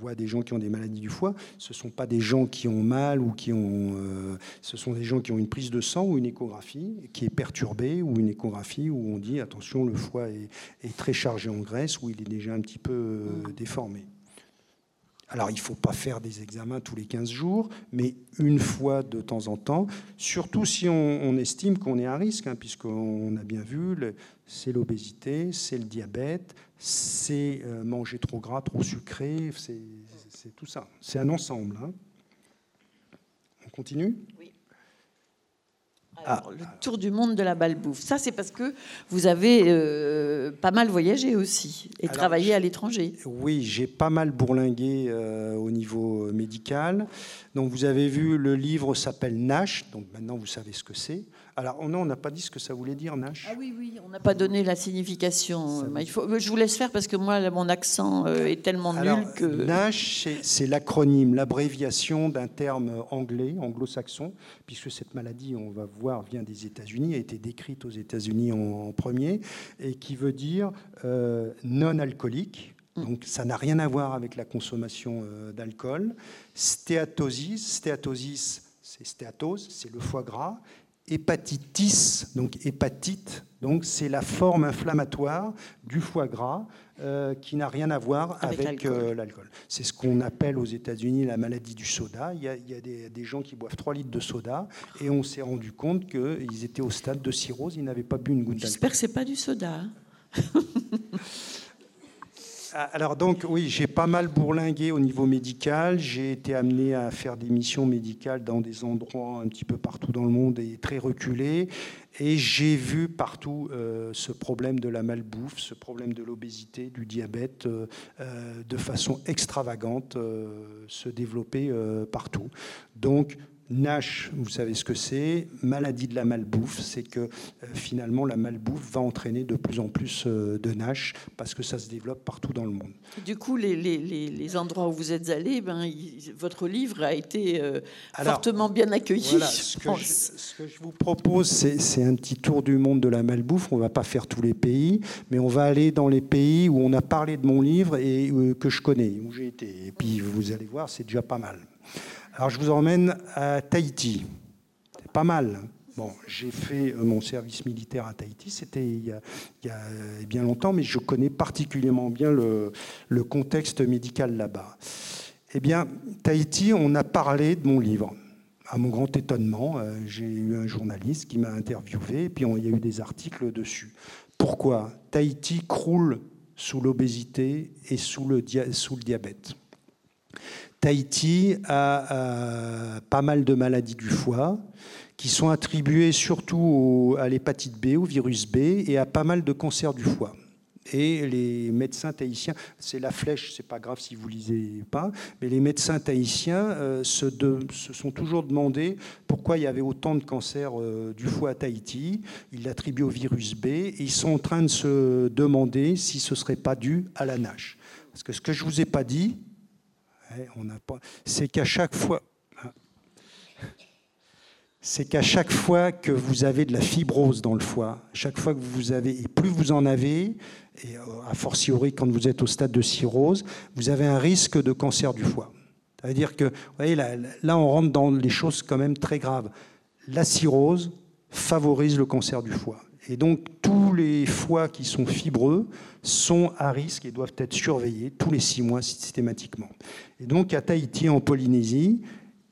voit des gens qui ont des maladies du foie, ce ne sont pas des gens qui ont mal ou qui ont. Euh, ce sont des gens qui ont une prise de sang ou une échographie qui est perturbée ou une échographie où on dit attention, le foie est, très chargé en graisse ou il est déjà un petit peu euh, déformé. Alors, il ne faut pas faire des examens tous les 15 jours, mais une fois de temps en temps, surtout si on, estime qu'on est à risque, hein, puisqu'on a bien vu, c'est l'obésité, c'est le diabète, c'est euh, manger trop gras, trop sucré, c'est tout ça. C'est un ensemble. Hein. On continue? Oui. Ah. le tour du monde de la balbouffe. Ça, c'est parce que vous avez euh, pas mal voyagé aussi et travaillé à l'étranger. Oui, j'ai pas mal bourlingué euh, au niveau médical. Donc, vous avez vu, le livre s'appelle Nash. Donc, maintenant, vous savez ce que c'est. Alors, non, on n'a pas dit ce que ça voulait dire, Nash. Ah oui, oui, on n'a pas donné la signification. Il faut, je vous laisse faire parce que moi, mon accent euh, est tellement nul que. Nash, c'est l'acronyme, l'abréviation d'un terme anglais, anglo-saxon, puisque cette maladie, on va voir, vient des États-Unis, a été décrite aux États-Unis en, premier, et qui veut dire euh, non alcoolique. Mm. Donc ça n'a rien à voir avec la consommation euh, d'alcool. Stéatosis, stéatosis, c'est stéatose, c'est le foie gras hépatitis, donc hépatite, donc c'est la forme inflammatoire du foie gras euh, qui n'a rien à voir avec, l'alcool. Euh, c'est ce qu'on appelle aux États-Unis la maladie du soda. Il y a, des, gens qui boivent 3 litres de soda et on s'est rendu compte qu'ils étaient au stade de cirrhose, ils n'avaient pas bu une goutte d'alcool. J'espère que c'est pas du soda. Ah, alors donc oui, j'ai pas mal bourlingué au niveau médical. J'ai été amené à faire des missions médicales dans des endroits un petit peu partout dans le monde et très reculés. Et j'ai vu partout euh, ce problème de la malbouffe, ce problème de l'obésité, du diabète, euh, euh, de façon extravagante se développer partout. Donc NASH, vous savez ce que c'est. Maladie de la malbouffe, c'est que euh, finalement la malbouffe va entraîner de plus en plus euh, de NASH parce que ça se développe partout dans le monde. Du coup, les, les, les endroits où vous êtes allés, ben, votre livre a été euh, fortement bien accueilli. Voilà, ce, que je, ce, que je, vous propose, c'est un petit tour du monde de la malbouffe. On ne va pas faire tous les pays, mais on va aller dans les pays où on a parlé de mon livre et que je connais, où j'ai été. Et puis vous allez voir, c'est déjà pas mal. Alors je vous emmène à Tahiti. C'est pas mal. Bon, j'ai fait euh, mon service militaire à Tahiti, c'était il, y a bien longtemps, mais je connais particulièrement bien le, le contexte médical là-bas. Eh bien, Tahiti, on a parlé de mon livre. À mon grand étonnement, euh, j'ai eu un journaliste qui m'a interviewé, et puis il y a eu des articles dessus. Pourquoi Tahiti croule sous l'obésité et sous le, sous le diabète? Tahiti a, pas mal de maladies du foie qui sont attribuées surtout à l'hépatite B, au virus B, et à pas mal de cancers du foie. Et les médecins tahitiens, c'est la flèche, c'est pas grave si vous lisez pas, mais les médecins tahitiens euh, se, sont toujours demandé pourquoi il y avait autant de cancers euh, du foie à Tahiti. Ils l'attribuent au virus B et ils sont en train de se demander si ce serait pas dû à la nage. Parce que ce que je vous ai pas dit, c'est qu'à chaque fois, c'est qu'à chaque fois que vous avez de la fibrose dans le foie, chaque fois que vous avez, et plus vous en avez, et euh, a fortiori quand vous êtes au stade de cirrhose, vous avez un risque de cancer du foie. Ça veut dire que, là, on rentre dans les choses quand même très graves. La cirrhose favorise le cancer du foie. Et donc, tous les foies qui sont fibreux sont à risque et doivent être surveillés tous les six mois systématiquement. Et donc, à Tahiti, en Polynésie,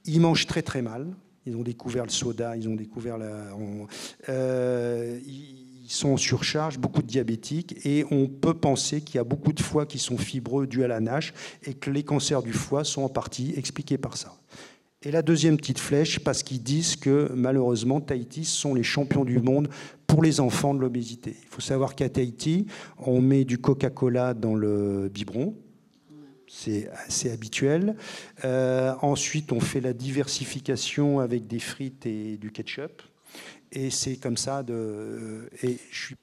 ils mangent très très mal. Ils ont découvert le soda, ils ont découvert la. Euh, ils sont en surcharge, beaucoup de diabétiques, et on peut penser qu'il y a beaucoup de foies qui sont fibreux dus à la nage, et que les cancers du foie sont en partie expliqués par ça. Et la deuxième petite flèche, parce qu'ils disent que malheureusement, Tahiti sont les champions du monde pour les enfants de l'obésité. Il faut savoir qu'à Tahiti, on met du Coca-Cola dans le biberon, c'est assez habituel. Euh, ensuite, on fait la diversification avec des frites et du ketchup. Et c'est comme ça. Et je suis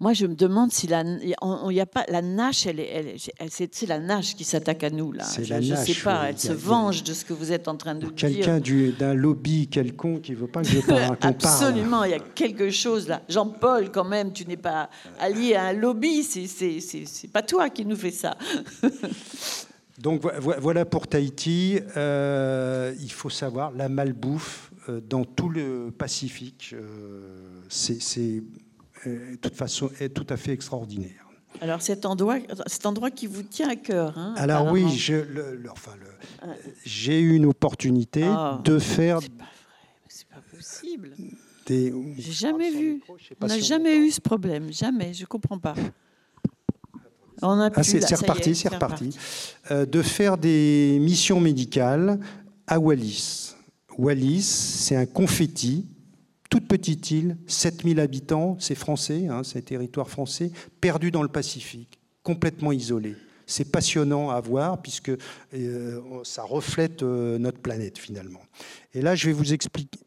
moi, je me demande si la, il y a pas la nage, elle, elle, c'est la nage qui s'attaque à nous là? Je ne sais pas, elle se venge de ce que vous êtes en train de dire. Quelqu'un d'un lobby quelconque qui veut pas que je parle. Absolument, il y a quelque chose là. Jean-Paul, quand même, tu n'es pas allié à un lobby. C'est pas toi qui nous fais ça. Donc voilà pour Tahiti. Euh, il faut savoir la malbouffe euh, dans tout le Pacifique. Euh, c'est de toute façon, est tout à fait extraordinaire. Alors cet endroit, cet endroit qui vous tient à cœur. Hein, Alors oui, j'ai eu une opportunité ah. de faire. C'est pas vrai, c'est pas possible. Des... J'ai jamais vu. on n'a jamais eu ce problème, jamais. Je comprends pas. On a ah, c'est reparti, c'est reparti. Euh, de faire des missions médicales à Wallis. Wallis, c'est un confetti toute petite île, 7000 habitants, c'est français, hein, c'est un territoire français, perdu dans le Pacifique, complètement isolé. C'est passionnant à voir puisque euh, ça reflète euh, notre planète finalement. Et là, je vais vous expliquer.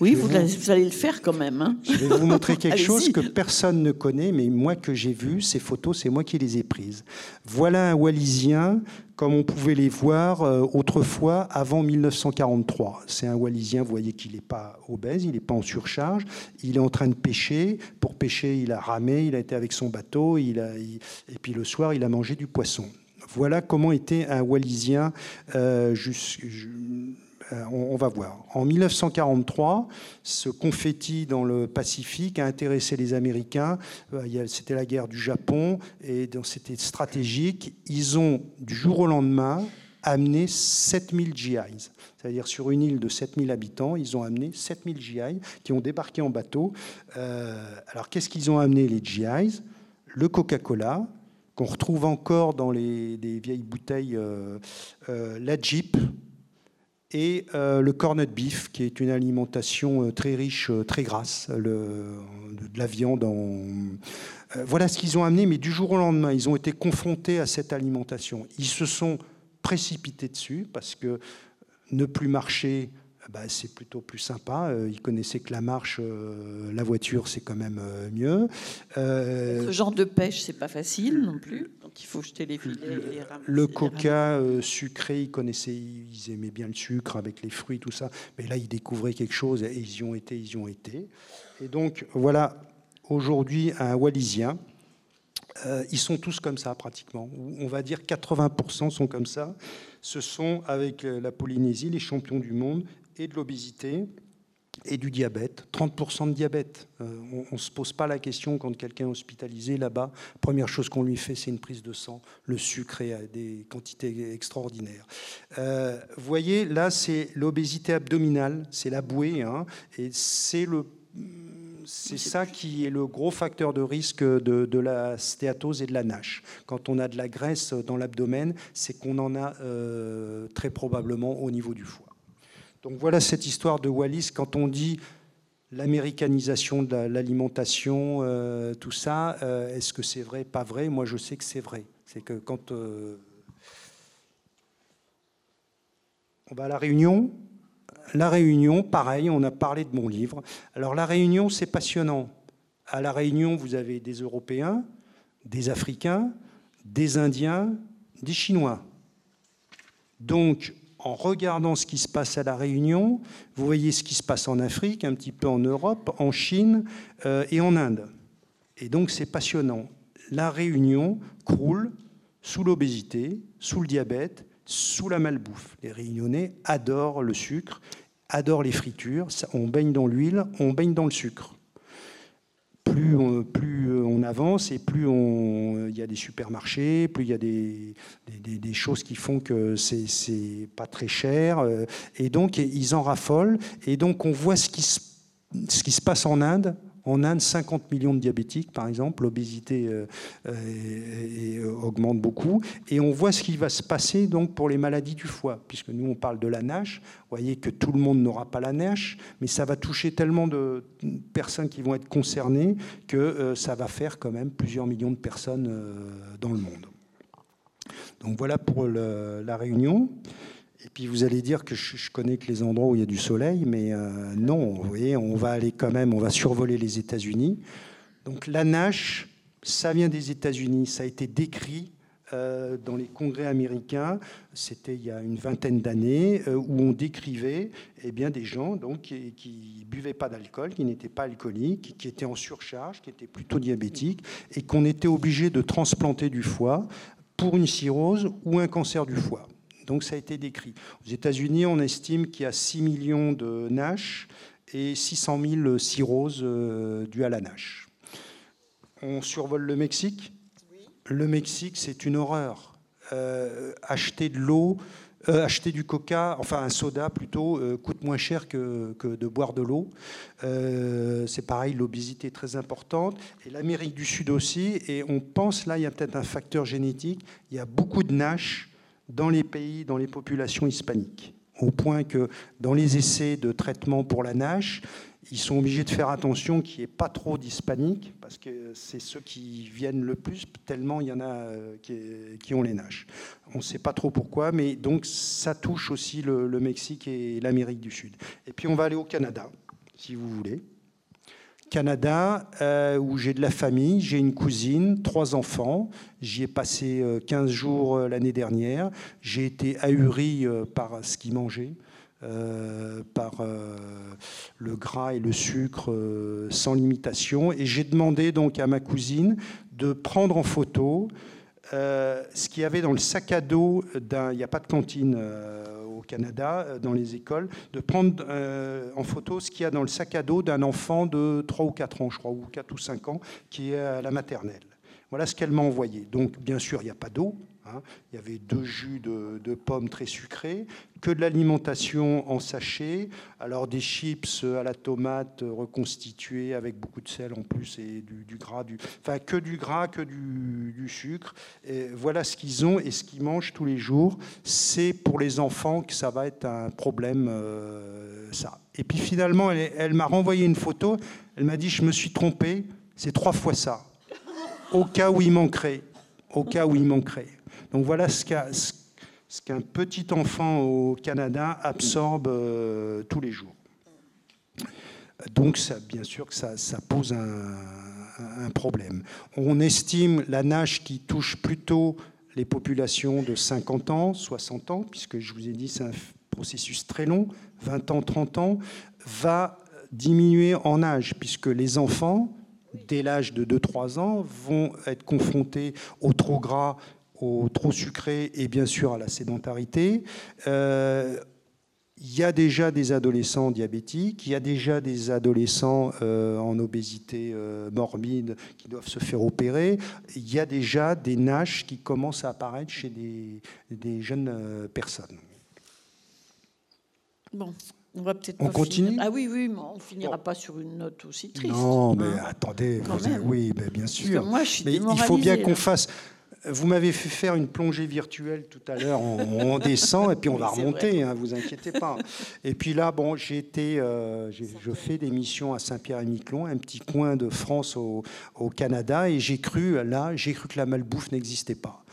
Oui, vous, allez le faire quand même. Hein. je vais vous montrer quelque chose que personne ne connaît, mais moi que j'ai vu, ces photos, c'est moi qui les ai prises. Voilà un Wallisien comme on pouvait les voir euh, autrefois avant 1943. C'est un Wallisien, vous voyez qu'il n'est pas obèse, il n'est pas en surcharge, il est en train de pêcher. Pour pêcher, il a ramé, il a été avec son bateau, il a, et puis le soir, il a mangé du poisson. Voilà comment était un Wallisien euh, euh, on, va voir. En 1943, ce confetti dans le Pacifique a intéressé les Américains. Euh, c'était la guerre du Japon et c'était stratégique. Ils ont, du jour au lendemain, amené 7000 GIs. C'est-à-dire sur une île de 7000 habitants, ils ont amené 7000 GI qui ont débarqué en bateau. Euh, alors qu'est-ce qu'ils ont amené les GIs Le Coca-Cola, qu'on retrouve encore dans les, vieilles bouteilles, la Jeep, et euh, le cornet beef, qui est une alimentation euh, très riche, euh, très grasse, de la viande. En... voilà ce qu'ils ont amené, mais du jour au lendemain, ils ont été confrontés à cette alimentation. Ils se sont précipités dessus parce que ne plus marcher bah, c'est plutôt plus sympa. Euh, ils connaissaient que la marche, euh, la voiture, c'est quand même euh, mieux. Ce genre de pêche, c'est pas facile non plus. Donc il faut jeter les filets. Le, les le coca sucré, ils connaissaient, ils aimaient bien le sucre avec les fruits, tout ça. Mais là, ils découvraient quelque chose et ils y ont été, ils y ont été. Et donc voilà, aujourd'hui, un Wallisien. ils sont tous comme ça pratiquement. On va dire 80% sont comme ça. Ce sont avec la Polynésie les champions du monde et de l'obésité et du diabète, 30% de diabète. Euh, on ne se pose pas la question quand quelqu'un est hospitalisé là-bas. Première chose qu'on lui fait, c'est une prise de sang. Le sucre est à des quantités extraordinaires. Euh, voyez, là, c'est l'obésité abdominale, c'est la bouée, hein, et c'est le c'est ça qui est le gros facteur de risque de, la stéatose et de la NASH. Quand on a de la graisse dans l'abdomen, c'est qu'on en a euh, très probablement au niveau du foie. Donc voilà cette histoire de Wallis. Quand on dit l'américanisation de l'alimentation, tout ça, est-ce que c'est vrai, pas vrai? Moi, je sais que c'est vrai. C'est que quand on va à la Réunion, la Réunion, pareil, on a parlé de mon livre. Alors la Réunion, c'est passionnant. À la Réunion, vous avez des Européens, des Africains, des Indiens, des Chinois. Donc, en regardant ce qui se passe à la Réunion, vous voyez ce qui se passe en Afrique, un petit peu en Europe, en Chine euh, et en Inde. Et donc, c'est passionnant. La Réunion croule sous l'obésité, sous le diabète, sous la malbouffe. Les Réunionnais adorent le sucre, adorent les fritures. On baigne dans l'huile, on baigne dans le sucre. Plus on, plus on avance et plus il y a des supermarchés, plus il y a des, choses qui font que c'est pas très cher. Euh, et donc, ils en raffolent. Et donc, on voit ce qui se passe en Inde en Inde, 50 millions de diabétiques, par exemple. L'obésité euh, euh, euh, augmente beaucoup. Et on voit ce qui va se passer donc pour les maladies du foie, puisque nous, on parle de la NASH. Vous voyez que tout le monde n'aura pas la NASH, mais ça va toucher tellement de personnes qui vont être concernées que ça va faire quand même plusieurs millions de personnes dans le monde. Donc voilà pour la Réunion. Et puis vous allez dire que je, connais que les endroits où il y a du soleil, mais euh, non, vous voyez, on va aller quand même, on va survoler les États-Unis. Donc la NASH, ça vient des États-Unis, ça a été décrit euh, dans les congrès américains, c'était il y a une vingtaine d'années, euh, où on décrivait eh bien, des gens qui ne buvaient pas d'alcool, qui n'étaient pas alcooliques, qui étaient en surcharge, qui étaient plutôt diabétiques, et qu'on était obligé de transplanter du foie pour une cirrhose ou un cancer du foie. Donc ça a été décrit. Aux États-Unis, on estime qu'il y a 6 millions de NASH et 600 000 cirrhoses euh, dues à la NASH. On survole le Mexique? Le Mexique, c'est une horreur. Euh, acheter de l'eau, euh, acheter du coca, enfin un soda plutôt, coûte moins cher que, que de boire de l'eau. c'est pareil, l'obésité est très importante. Et l'Amérique du Sud aussi. Et on pense, là, il y a peut-être un facteur génétique. Il y a beaucoup de NASH dans les pays, dans les populations hispaniques, au point que dans les essais de traitement pour la NASH, ils sont obligés de faire attention qu'il n'y ait pas trop d'hispaniques, parce que c'est ceux qui viennent le plus, tellement il y en a euh, qui, ont les NASH. On ne sait pas trop pourquoi, mais donc ça touche aussi le Mexique et l'Amérique du Sud. Et puis on va aller au Canada, si vous voulez. Canada, euh, où j'ai de la famille, j'ai une cousine, trois enfants. J'y ai passé 15 euh, jours euh, l'année dernière. J'ai été ahuri par ce qu'ils mangeaient. par le gras et le sucre sans limitation. Et j'ai demandé donc à ma cousine de prendre en photo ce qu'il y avait dans le sac à dos d'un. Il n'y a pas de cantine Canada, euh, dans les écoles, de prendre euh, en photo ce qu'il y a dans le sac à dos d'un enfant de 3 ou 4 ans, je crois, ou 4 ou 5 ans, qui est à la maternelle. Voilà ce qu'elle m'a envoyé. Donc, bien sûr, il n'y a pas d'eau, Hein. Il y avait deux jus de, pommes très sucrés, que de l'alimentation en sachet, alors des chips à la tomate reconstitués avec beaucoup de sel en plus et du, gras, enfin que du gras, que du, sucre. Voilà ce qu'ils ont et ce qu'ils mangent tous les jours. C'est pour les enfants que ça va être un problème, euh, ça. Et puis finalement, elle, elle m'a renvoyé une photo. Elle m'a dit, je me suis trompé, c'est trois fois ça. Au cas où il manquerait. Au cas où il manquerait. Donc voilà ce qu'un petit enfant au Canada absorbe euh, tous les jours. Donc bien sûr que ça, pose un, problème. On estime la nage qui touche plutôt les populations de 50 ans, 60 ans, puisque je vous ai dit c'est un processus très long, 20 ans, 30 ans, va diminuer en âge, puisque les enfants, dès l'âge de 2-3 ans, vont être confrontés au trop gras au trop sucré et bien sûr à la sédentarité. Euh, il y a déjà des adolescents diabétiques, il y a déjà des adolescents euh, en obésité euh, morbide qui doivent se faire opérer, il y a déjà des NASH qui commencent à apparaître chez des, des jeunes personnes. Bon, on va peut-être. On continue? Ah oui, oui, mais on finira pas sur une note aussi triste. Non, mais attendez, oui, bien sûr. moi, je suis mais il faut bien qu'on fasse. Vous m'avez fait faire une plongée virtuelle tout à l'heure. On, descend et puis on va remonter, hein, vous inquiétez pas. Et puis là, bon, j'ai été, euh, je fais des missions à Saint-Pierre-et-Miquelon, un petit coin de France au, au Canada, et j'ai cru là, j'ai cru que la malbouffe n'existait pas.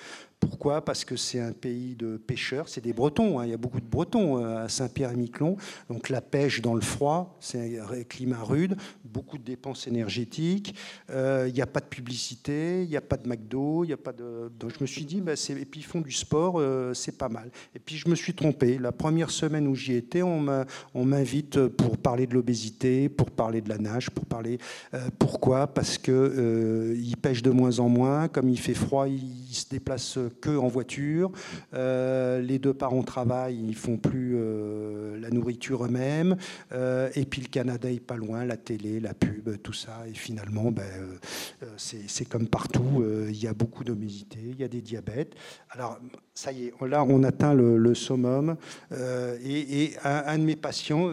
Pourquoi? Parce que c'est un pays de pêcheurs, c'est des Bretons, hein. il y a beaucoup de Bretons euh, à Saint-Pierre-et-Miquelon. Donc la pêche dans le froid, c'est un climat rude, beaucoup de dépenses énergétiques, euh, il n'y a pas de publicité, il n'y a pas de McDo, il n'y a pas de... Je me suis dit, bah, et puis ils font du sport, euh, c'est pas mal. Et puis je me suis trompé. La première semaine où j'y étais, on m'invite pour parler de l'obésité, pour parler de la nage, pour parler... pourquoi? Parce qu'ils pêchent de moins en moins, comme il fait froid, ils se déplacent que en voiture. Euh, les deux parents travaillent, ils font plus euh, la nourriture eux-mêmes. Euh, et puis le Canada est pas loin, la télé, la pub, tout ça. Et finalement, ben, c'est comme partout. Il y a beaucoup d'obésité, il y a des diabètes. Alors ça y est, là on atteint le, summum. et, un, de mes patients,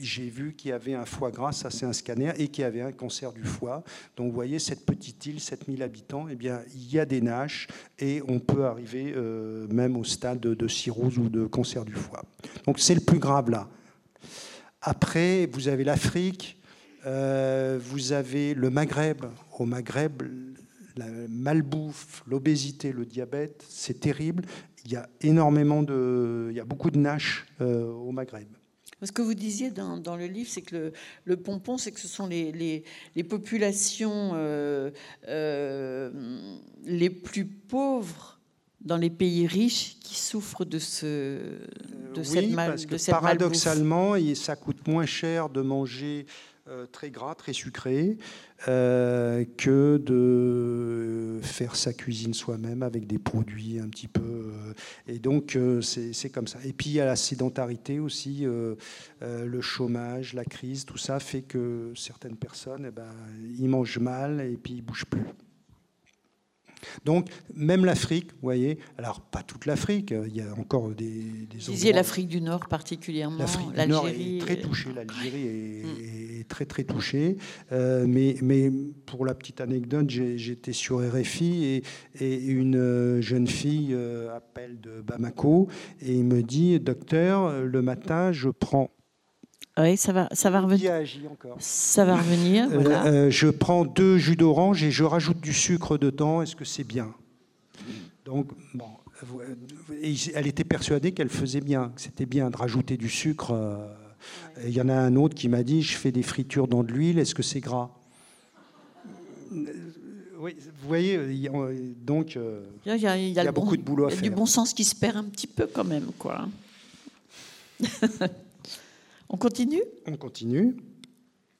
j'ai vu qu'il avait un foie gras, ça c'est un scanner, et qu'il avait un cancer du foie. Donc vous voyez, cette petite île, 7000 habitants, eh bien, il y a des naches et on peut arriver euh, même au stade de cirrhose ou de cancer du foie. Donc c'est le plus grave là. Après, vous avez l'Afrique, euh, vous avez le Maghreb. Au Maghreb, la malbouffe, l'obésité, le diabète, c'est terrible. Il y a énormément de, il y a beaucoup de naches euh, au Maghreb. Ce que vous disiez dans, le livre, c'est que le, pompon, c'est que ce sont les, populations les plus pauvres dans les pays riches qui souffrent de, ce, de euh, cette, mal, parce que paradoxalement, ça coûte moins cher de manger euh, très gras, très sucré, euh, que de faire sa cuisine soi-même avec des produits un petit peu. et donc, c'est comme ça. Et puis, il y a la sédentarité aussi, le chômage, la crise, tout ça fait que certaines personnes, eh ben, mangent mal et puis ils bougent plus. Donc, même l'Afrique, vous voyez, alors pas toute l'Afrique, il y a encore des, des Vous disiez l'Afrique du Nord particulièrement, l'Afrique du Nord est très touchée, l'Algérie est, mm. très très touchée. Euh, mais, mais pour la petite anecdote, j'étais sur RFI et, et, une euh, jeune fille euh, appelle de Bamako et me dit, docteur, le matin, je prends oui, ça va, ça va revenir. Ça va revenir. Voilà. Euh, je prends deux jus d'orange et je rajoute du sucre dedans. Est-ce que c'est bien? Donc, bon, elle était persuadée qu'elle faisait bien, que c'était bien de rajouter du sucre. Euh, il y en a un autre qui m'a dit je fais des fritures dans de l'huile. Est-ce que c'est gras? Oui, vous voyez, donc il y a, beaucoup de boulot à faire. Il y a du bon sens qui se perd un petit peu quand même, quoi. On continue? On continue.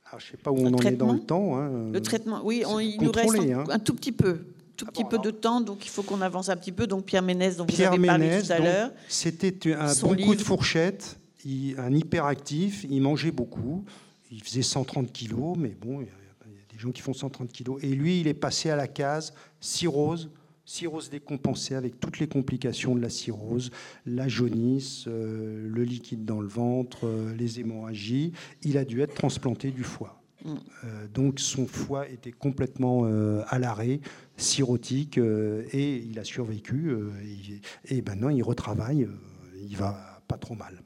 Alors, je ne sais pas où on en est dans le temps. Hein. Le traitement, oui, il nous reste hein. un, tout petit peu tout ah petit peu de temps, donc il faut qu'on avance un petit peu. Donc Pierre Ménès, dont Pierre vous avez parlé tout à l'heure. C'était un bon coup de fourchette, un hyperactif, il mangeait beaucoup, il faisait 130 kilos, mais bon, il y a des gens qui font 130 kilos. Et lui, il est passé à la case cirrhose, cirrhose décompensée avec toutes les complications de la cirrhose, la jaunisse, euh, le liquide dans le ventre, euh, les hémorragies. Il a dû être transplanté du foie. Mm. Euh, donc son foie était complètement à l'arrêt, cirrhotique, et il a survécu. Et, et, maintenant, il retravaille, il va pas trop mal.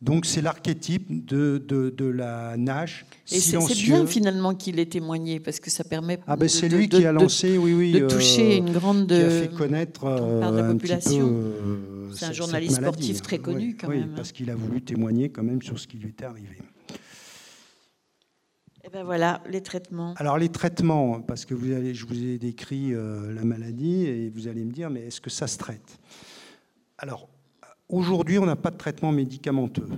Donc c'est l'archétype de, de, la nage Et c'est bien finalement qu'il ait témoigné parce que ça permet. Ah ben c'est lui qui a lancé, oui oui, de toucher une grande. Qui a fait connaître euh, la population. Euh, c'est un journaliste sportif très connu quand même. Oui, parce qu'il a voulu témoigner quand même sur ce qui lui était arrivé. Et eh ben voilà, les traitements. Alors les traitements, parce que vous allez, je vous ai décrit euh, la maladie et vous allez me dire, mais est-ce que ça se traite? Alors Aujourd'hui, on n'a pas de traitement médicamenteux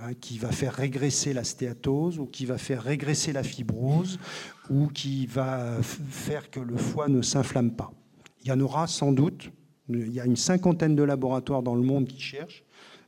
hein, qui va faire régresser la stéatose ou qui va faire régresser la fibrose ou qui va faire que le foie ne s'inflamme pas. Il y en aura sans doute. Il y a une cinquantaine de laboratoires dans le monde qui cherchent.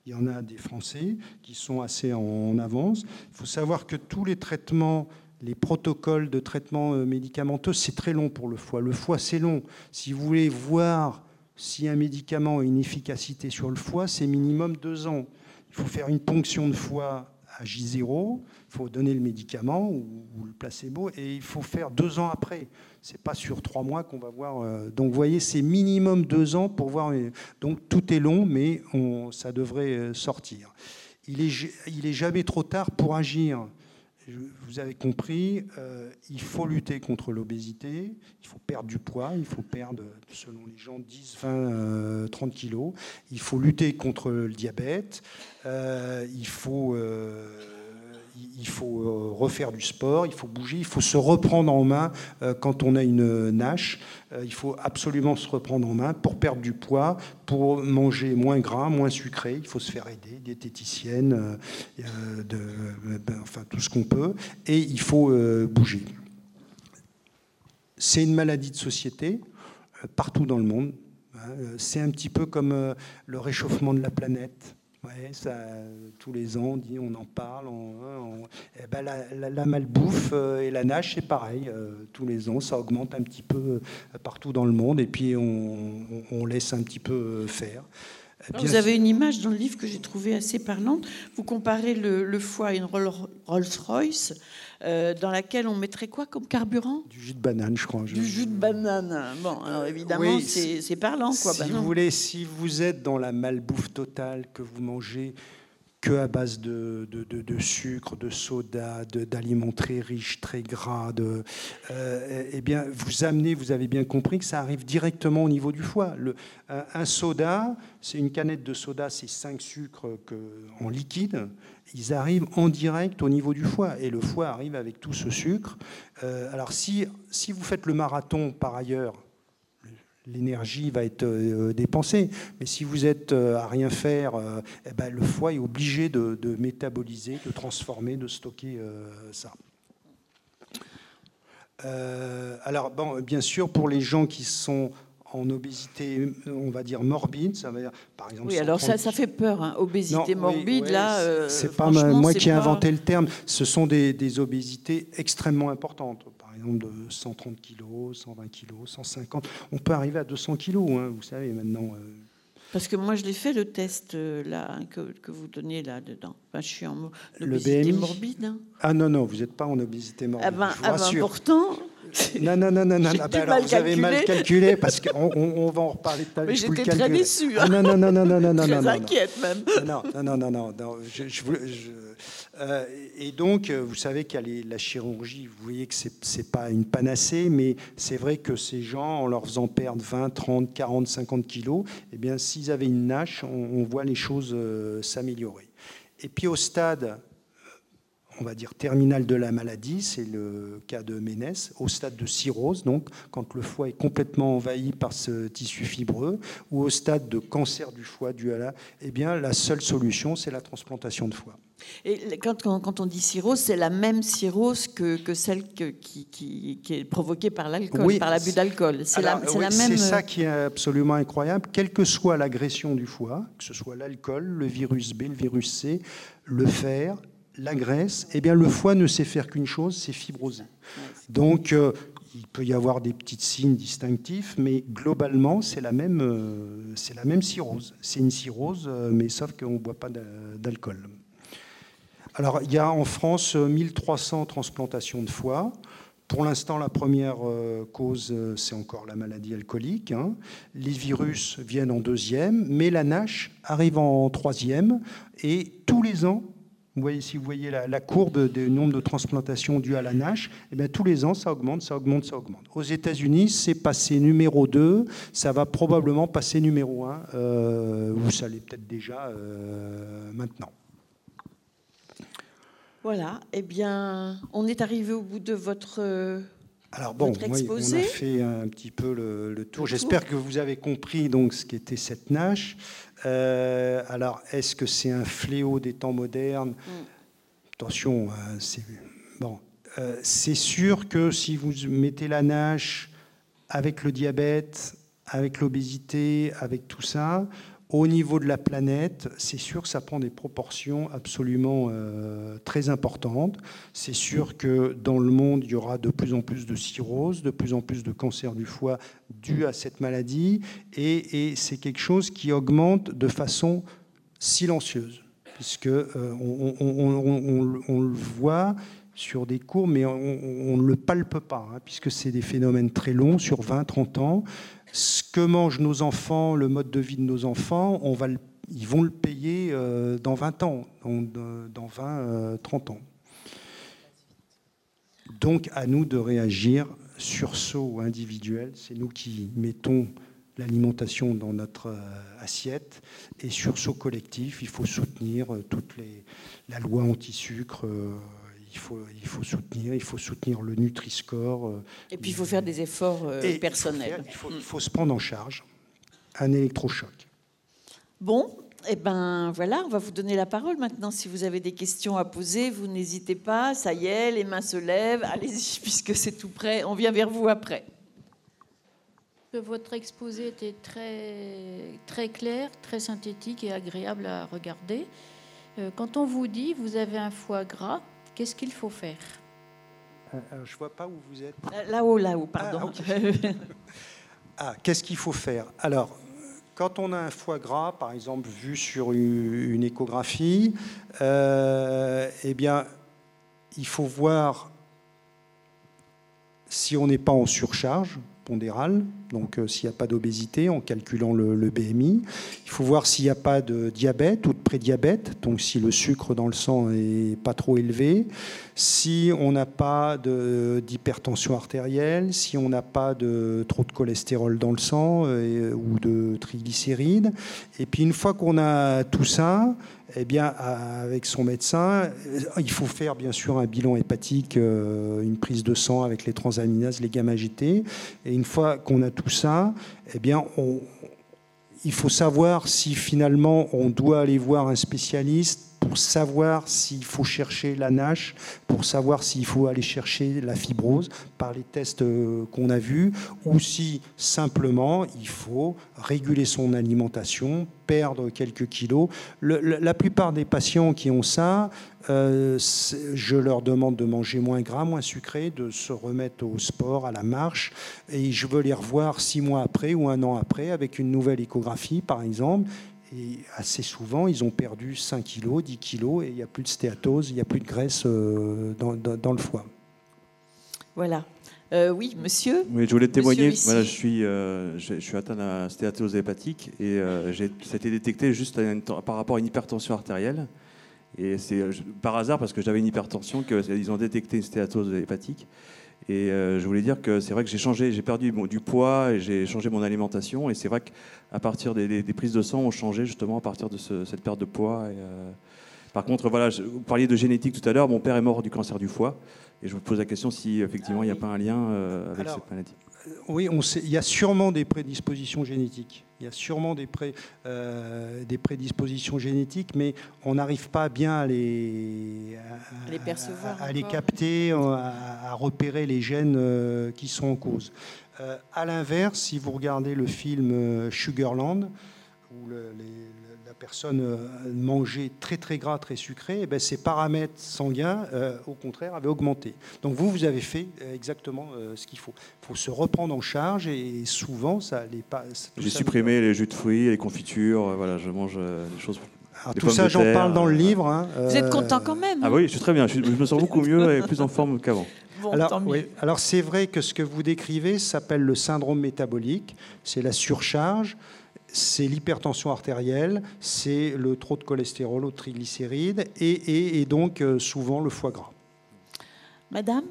Il y en a des Français qui sont assez en avance. Il faut savoir que tous les traitements les protocoles de traitement euh, médicamenteux, c'est très long pour le foie. Le foie, c'est long. Si vous voulez voir si un médicament a une efficacité sur le foie, c'est minimum deux ans. Il faut faire une ponction de foie à J0, il faut donner le médicament ou, le placebo et il faut faire deux ans après. C'est pas sur trois mois qu'on va voir. Euh, donc vous voyez, c'est minimum deux ans pour voir. Donc tout est long, mais ça devrait euh, sortir. Il est, il est jamais trop tard pour agir. Vous avez compris, euh, il faut lutter contre l'obésité, il faut perdre du poids, il faut perdre, selon les gens, 10, 20, 30 kilos. Il faut lutter contre le diabète, il faut il faut euh, refaire du sport, il faut bouger, il faut se reprendre en main euh, quand on a une nage. Euh, il faut absolument se reprendre en main pour perdre du poids, pour manger moins gras, moins sucré. Il faut se faire aider, diététicienne, ben, enfin tout ce qu'on peut, et il faut bouger. C'est une maladie de société partout dans le monde. Hein. C'est un petit peu comme le réchauffement de la planète. Ouais, ça, tous les ans, on dit, on en parle. eh ben, la, malbouffe euh, et la nage, c'est pareil. Euh, tous les ans, ça augmente un petit peu euh, partout dans le monde, et puis on laisse un petit peu faire. Vous avez une image dans le livre que j'ai trouvée assez parlante. Vous comparez le, foie à une Rolls-Royce, euh, dans laquelle on mettrait quoi comme carburant? Du jus de banane, je crois. Du jus de banane. Bon, alors évidemment, c'est parlant. Quoi, si, vous voulez, si vous êtes dans la malbouffe totale, que vous mangez que à base de, de, sucre, de soda, d'aliments très riches, très gras. De, euh, eh bien, vous amenez, vous avez bien compris que ça arrive directement au niveau du foie. Le, un, soda, c'est une canette de soda, c'est 5 sucres que, en liquide. Ils arrivent en direct au niveau du foie et le foie arrive avec tout ce sucre. Euh, alors si, si vous faites le marathon par ailleurs, l'énergie va être euh, dépensée. Mais si vous êtes euh, à rien faire, euh, eh ben, le foie est obligé de, métaboliser, de transformer, de stocker ça. alors, bien sûr, pour les gens qui sont en obésité, on va dire morbide, ça va dire, par exemple. Oui, alors ça, ça fait peur, hein. obésité morbide, là. c'est pas moi qui ai inventé le terme. Ce sont des, des obésités extrêmement importantes de 130 kg, 120 kg, 150. On peut arriver à 200 kg, hein, vous savez, maintenant. Euh. Parce que moi, je l'ai fait le test euh, là hein, que, que, vous donniez là-dedans. Enfin, je suis en obésité morbide. Hein. Ah non, non, vous n'êtes pas en obésité morbide. Ah ben, ah ben pourtant. Non, non, non, non, non. Ah, bah, alors, vous calculé. avez mal calculé parce qu'on on, on va en reparler tout à l'heure. Mais j'étais très déçu. Hein. Ah, non, non, non, non, non, non, non. Très inquiète même. Non, non, non, non, non. Je, je, je, euh, et donc, vous savez qu'il y a les, la chirurgie. Vous voyez que c'est, c'est pas une panacée, mais c'est vrai que ces gens, en leur faisant perdre 20, 30, 40, 50 kilos, eh bien, s'ils avaient une nage, on, on voit les choses euh, s'améliorer. Et puis au stade on va dire, terminal de la maladie, c'est le cas de Ménès, au stade de cirrhose, donc quand le foie est complètement envahi par ce tissu fibreux, ou au stade de cancer du foie dû à la, eh bien, la seule solution, c'est la transplantation de foie. Et quand, quand, on dit cirrhose, c'est la même cirrhose que, que celle qui, qui, est provoquée par l'alcool, par l'abus d'alcool. C'est la, même. C'est ça qui est absolument incroyable. Quelle que soit l'agression du foie, que ce soit l'alcool, le virus B, le virus C, le fer, la graisse, eh bien, le foie ne sait faire qu'une chose, c'est fibroser. Donc, euh, il peut y avoir des petits signes distinctifs, mais globalement, c'est la même, euh, la même cirrhose. C'est une cirrhose, euh, mais sauf qu'on ne boit pas d'alcool. Alors, il y a en France 1300 transplantations de foie. Pour l'instant, la première cause, c'est encore la maladie alcoolique. Hein. Les virus viennent en deuxième, mais la NASH arrive en troisième. Et tous les ans, vous voyez, si vous voyez la, courbe du nombre de transplantations dues à la NASH, eh bien, tous les ans, ça augmente, ça augmente, ça augmente. Aux États-Unis, c'est passé numéro 2, ça va probablement passer numéro 1, euh, vous savez peut-être déjà euh, maintenant. Voilà, eh bien, on est arrivé au bout de votre alors bon, on a fait un petit peu le, tour. J'espère que vous avez compris donc ce qu'était cette NASH. Euh, alors, est-ce que c'est un fléau des temps modernes mm. Attention, hein, c'est bon. Euh, c'est sûr que si vous mettez la NASH avec le diabète, avec l'obésité, avec tout ça, au niveau de la planète, c'est sûr que ça prend des proportions absolument euh, très importantes. C'est sûr que dans le monde, il y aura de plus en plus de cirrhose, de plus en plus de cancer du foie dû à cette maladie, et, c'est quelque chose qui augmente de façon silencieuse. puisque on, on, le voit sur des cours, mais on ne le palpe pas, hein, puisque c'est des phénomènes très longs, sur 20-30 ans. Ce que mangent nos enfants, le mode de vie de nos enfants, ils vont le payer euh, dans 20 ans, dans, 20, 30 euh, ans. Donc à nous de réagir, sursaut individuel, c'est nous qui mettons l'alimentation dans notre euh, assiette, et sursaut collectif, il faut soutenir toute les, la loi anti-sucre il faut, il faut soutenir, il faut soutenir le Nutri-Score. Euh, et puis il faut faire des efforts euh, personnels. Il faut, il, faut, se prendre en charge un électrochoc. Bon, et eh ben voilà, on va vous donner la parole maintenant. Si vous avez des questions à poser, vous n'hésitez pas. Ça y est, les mains se lèvent. Allez-y, puisque c'est tout prêt. On vient vers vous après. Votre exposé était très, très clair, très synthétique et agréable à regarder. Euh, quand on vous dit vous avez un foie gras, Qu'est-ce qu'il faut faire? Euh, euh, Je ne vois pas où vous êtes. Euh, là-haut, là-haut, pardon. Ah, ah, qu'est-ce qu'il faut faire? Alors, quand on a un foie gras, par exemple, vu sur une, échographie, eh bien, il faut voir si on n'est pas en surcharge pondérale, donc s'il n'y a pas d'obésité en calculant le, BMI. Il faut voir s'il n'y a pas de diabète ou de prédiabète, donc si le sucre dans le sang n'est pas trop élevé, si on n'a pas d'hypertension artérielle, si on n'a pas de trop de cholestérol dans le sang euh, ou de triglycérides. Et puis une fois qu'on a tout ça, eh bien, avec son médecin, il faut faire bien sûr un bilan hépatique, euh, une prise de sang avec les transaminases, les gamma GT. Et une fois qu'on a tout ça, eh bien, il faut savoir si finalement on doit aller voir un spécialiste pour savoir s'il faut chercher la NASH, pour savoir s'il faut aller chercher la fibrose par les tests euh, qu'on a vus, ou si simplement il faut réguler son alimentation, perdre quelques kilos. la plupart des patients qui ont ça, euh, je leur demande de manger moins gras, moins sucré, de se remettre au sport, à la marche, et je veux les revoir six mois après ou un an après avec une nouvelle échographie, par exemple. Et assez souvent, ils ont perdu 5 kilos, 10 kilos, et il n'y a plus de stéatose, il n'y a plus de graisse euh, dans, le foie. Voilà. Euh, oui, monsieur. Oui, je voulais témoigner. Voilà, je suis, je, suis atteint de stéatose hépatique et ça a été détecté juste par rapport à une hypertension artérielle. Et c'est euh, par hasard, parce que j'avais une hypertension, qu'ils ont détecté une stéatose hépatique. Et euh, je voulais dire que c'est vrai que j'ai changé, j'ai perdu du poids et j'ai changé mon alimentation. Et c'est vrai qu'à partir des, prises de sang, on changé justement à partir de cette perte de poids. Et, euh, par contre, voilà, vous parliez de génétique tout à l'heure. Mon père est mort du cancer du foie. Et je vous pose la question si effectivement il n'y a pas un lien avec cette maladie. Oui, on sait, il y a sûrement des prédispositions génétiques. Il y a sûrement des, euh, des prédispositions génétiques, mais on n'arrive pas bien à les, les percevoir, à, les capter, à, repérer les gènes euh, qui sont en cause. Euh, à l'inverse, si vous regardez le film Sugarland, où les, personne euh, mangeait très très gras, très sucré, et eh bien ses paramètres sanguins, euh, au contraire, avaient augmenté. Donc vous, vous avez fait euh, exactement ce qu'il faut. Il faut se reprendre en charge et souvent, ça n'est pas... J'ai supprimé les jus de fruits, les confitures, voilà, je mange des choses... tout ça, j'en parle dans le livre. Hein, vous êtes content quand même Ah oui, je suis très bien. Je, me sens beaucoup mieux et plus en forme qu'avant. alors, oui, alors c'est vrai que ce que vous décrivez s'appelle le syndrome métabolique. C'est la surcharge c'est l'hypertension artérielle, c'est le trop de cholestérol, ou de triglycérides, et, donc euh, souvent le foie gras. Madame?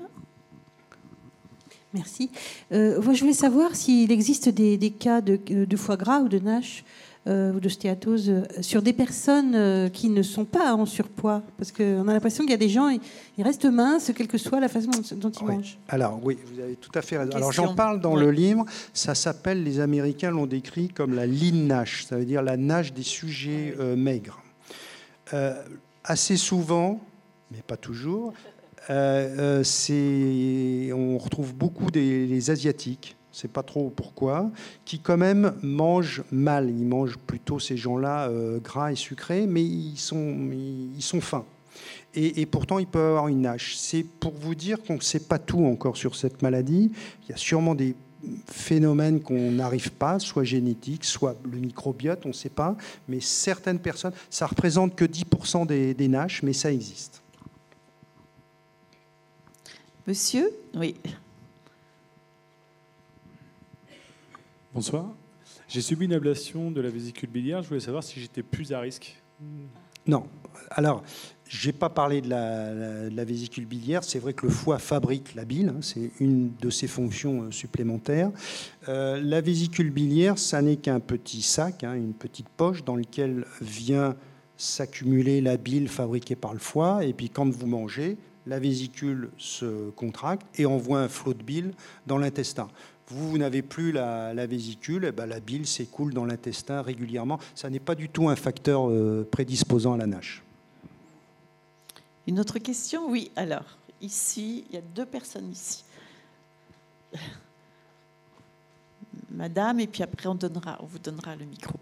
Merci. Euh, je voulais savoir s'il existe des, cas de, foie gras ou de NASH ou de stéatose euh, sur des personnes euh, qui ne sont pas en surpoids. Parce qu'on a l'impression qu'il y a des gens, ils, restent minces, quelle que soit la façon dont, ils mangent. Alors oui, vous avez tout à fait raison. Alors j'en parle dans le livre, ça s'appelle, les Américains l'ont décrit comme la NASH, ça veut dire la NASH des sujets maigres. assez souvent, mais pas toujours, on retrouve beaucoup des Asiatiques c'est pas trop pourquoi, qui quand même mangent mal. Ils mangent plutôt ces gens-là euh, gras et sucrés, mais ils sont, ils sont fins. Et, pourtant, ils peuvent avoir une nage. C'est pour vous dire qu'on ne sait pas tout encore sur cette maladie. Il y a sûrement des, phénomène qu'on n'arrive pas, soit génétique, soit le microbiote, on ne sait pas, mais certaines personnes, ça représente que 10% des, des mais ça existe. Monsieur? Oui. Bonsoir. J'ai subi une ablation de la vésicule biliaire. Je voulais savoir si j'étais plus à risque. Non. Alors, je n'ai pas parlé de la, vésicule biliaire. C'est vrai que le foie fabrique la bile. Hein. c'est une de ses fonctions euh, supplémentaires. Euh, la vésicule biliaire, ça n'est qu'un petit sac, hein, une petite poche dans laquelle vient s'accumuler la bile fabriquée par le foie. Et puis, quand vous mangez, la vésicule se contracte et envoie un flot de bile dans l'intestin. Vous, n'avez plus la, vésicule, et eh ben, la bile s'écoule dans l'intestin régulièrement. Ça n'est pas du tout un facteur euh, prédisposant à la NASH. Une autre question? Oui, alors, ici, il y a deux personnes ici. Madame, et puis après, on, donnera, on vous donnera le micro.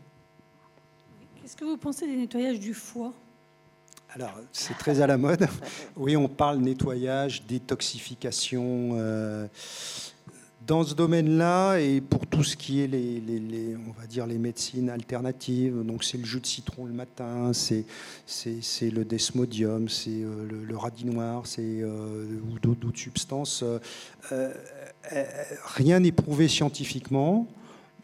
Qu'est-ce que vous pensez des nettoyages du foie? Alors, c'est très à la mode. Oui, on parle nettoyage, détoxification. Euh, dans ce domaine-là, et pour tout ce qui est les, on va dire les médecines alternatives, donc c'est le jus de citron le matin, c'est, c'est, le desmodium, c'est euh, le, radis noir, c'est euh, ou d'autres, substances. rien n'est prouvé scientifiquement.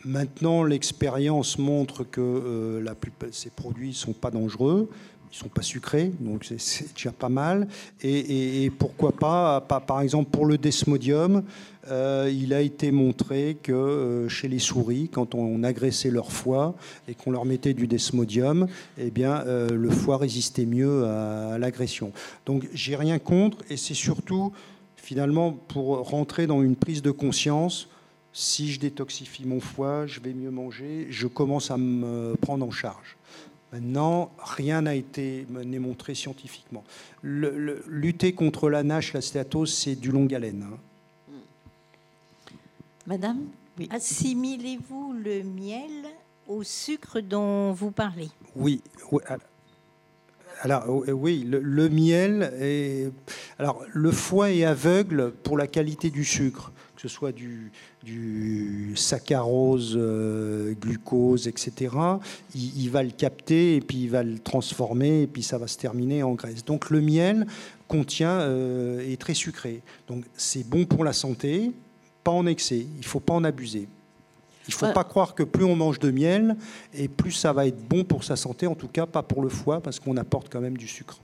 Maintenant, l'expérience montre que ces produits ne sont pas dangereux ils sont pas sucrés, donc c'est déjà pas mal. Et, pourquoi pas, par exemple pour le desmodium, euh, il a été montré que euh, chez les souris, quand on agressait leur foie et qu'on leur mettait du desmodium, eh bien euh, le foie résistait mieux à, l'agression. Donc j'ai rien contre, et c'est surtout finalement pour rentrer dans une prise de conscience. Si je détoxifie mon foie, je vais mieux manger, je commence à me prendre en charge. Maintenant, rien n'a été montré scientifiquement. lutter contre la NASH, la stéatose, c'est du long haleine. Hein. Madame Assimilez-vous le miel au sucre dont vous parlez? Oui. alors, oui, le, miel est. Alors, le foie est aveugle pour la qualité du sucre que ce soit du, du saccharose, euh, glucose, etc., il, va le capter et puis il va le transformer et puis ça va se terminer en graisse. Donc le miel contient, euh, est très sucré. Donc c'est bon pour la santé, pas en excès, il ne faut pas en abuser. Il ne faut pas croire que plus on mange de miel et plus ça va être bon pour sa santé, en tout cas pas pour le foie parce qu'on apporte quand même du sucre.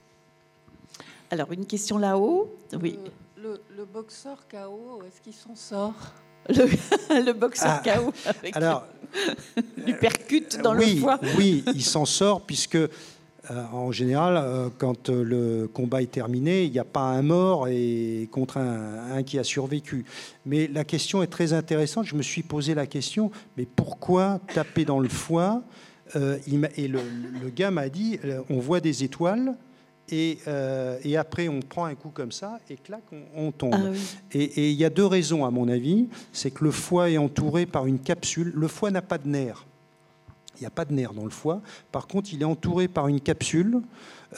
Alors une question là-haut, oui. Euh, le, boxeur KO, est-ce qu'il s'en sort? le, boxeur ah, KO avec alors, du percute dans le foie. Oui, il s'en sort puisque euh, en général, euh, quand euh, le combat est terminé, il n'y a pas un mort et contre un, qui a survécu. Mais la question est très intéressante. Je me suis posé la question, mais pourquoi taper dans le foie Et le, le gars m'a dit, on voit des étoiles, euh, et, après, on prend un coup comme ça, et clac, on, tombe. Ah et il y a deux raisons, à mon avis. C'est que le foie est entouré par une capsule. Le foie n'a pas de nerfs. Il n'y a pas de nerfs dans le foie. Par contre, il est entouré par une capsule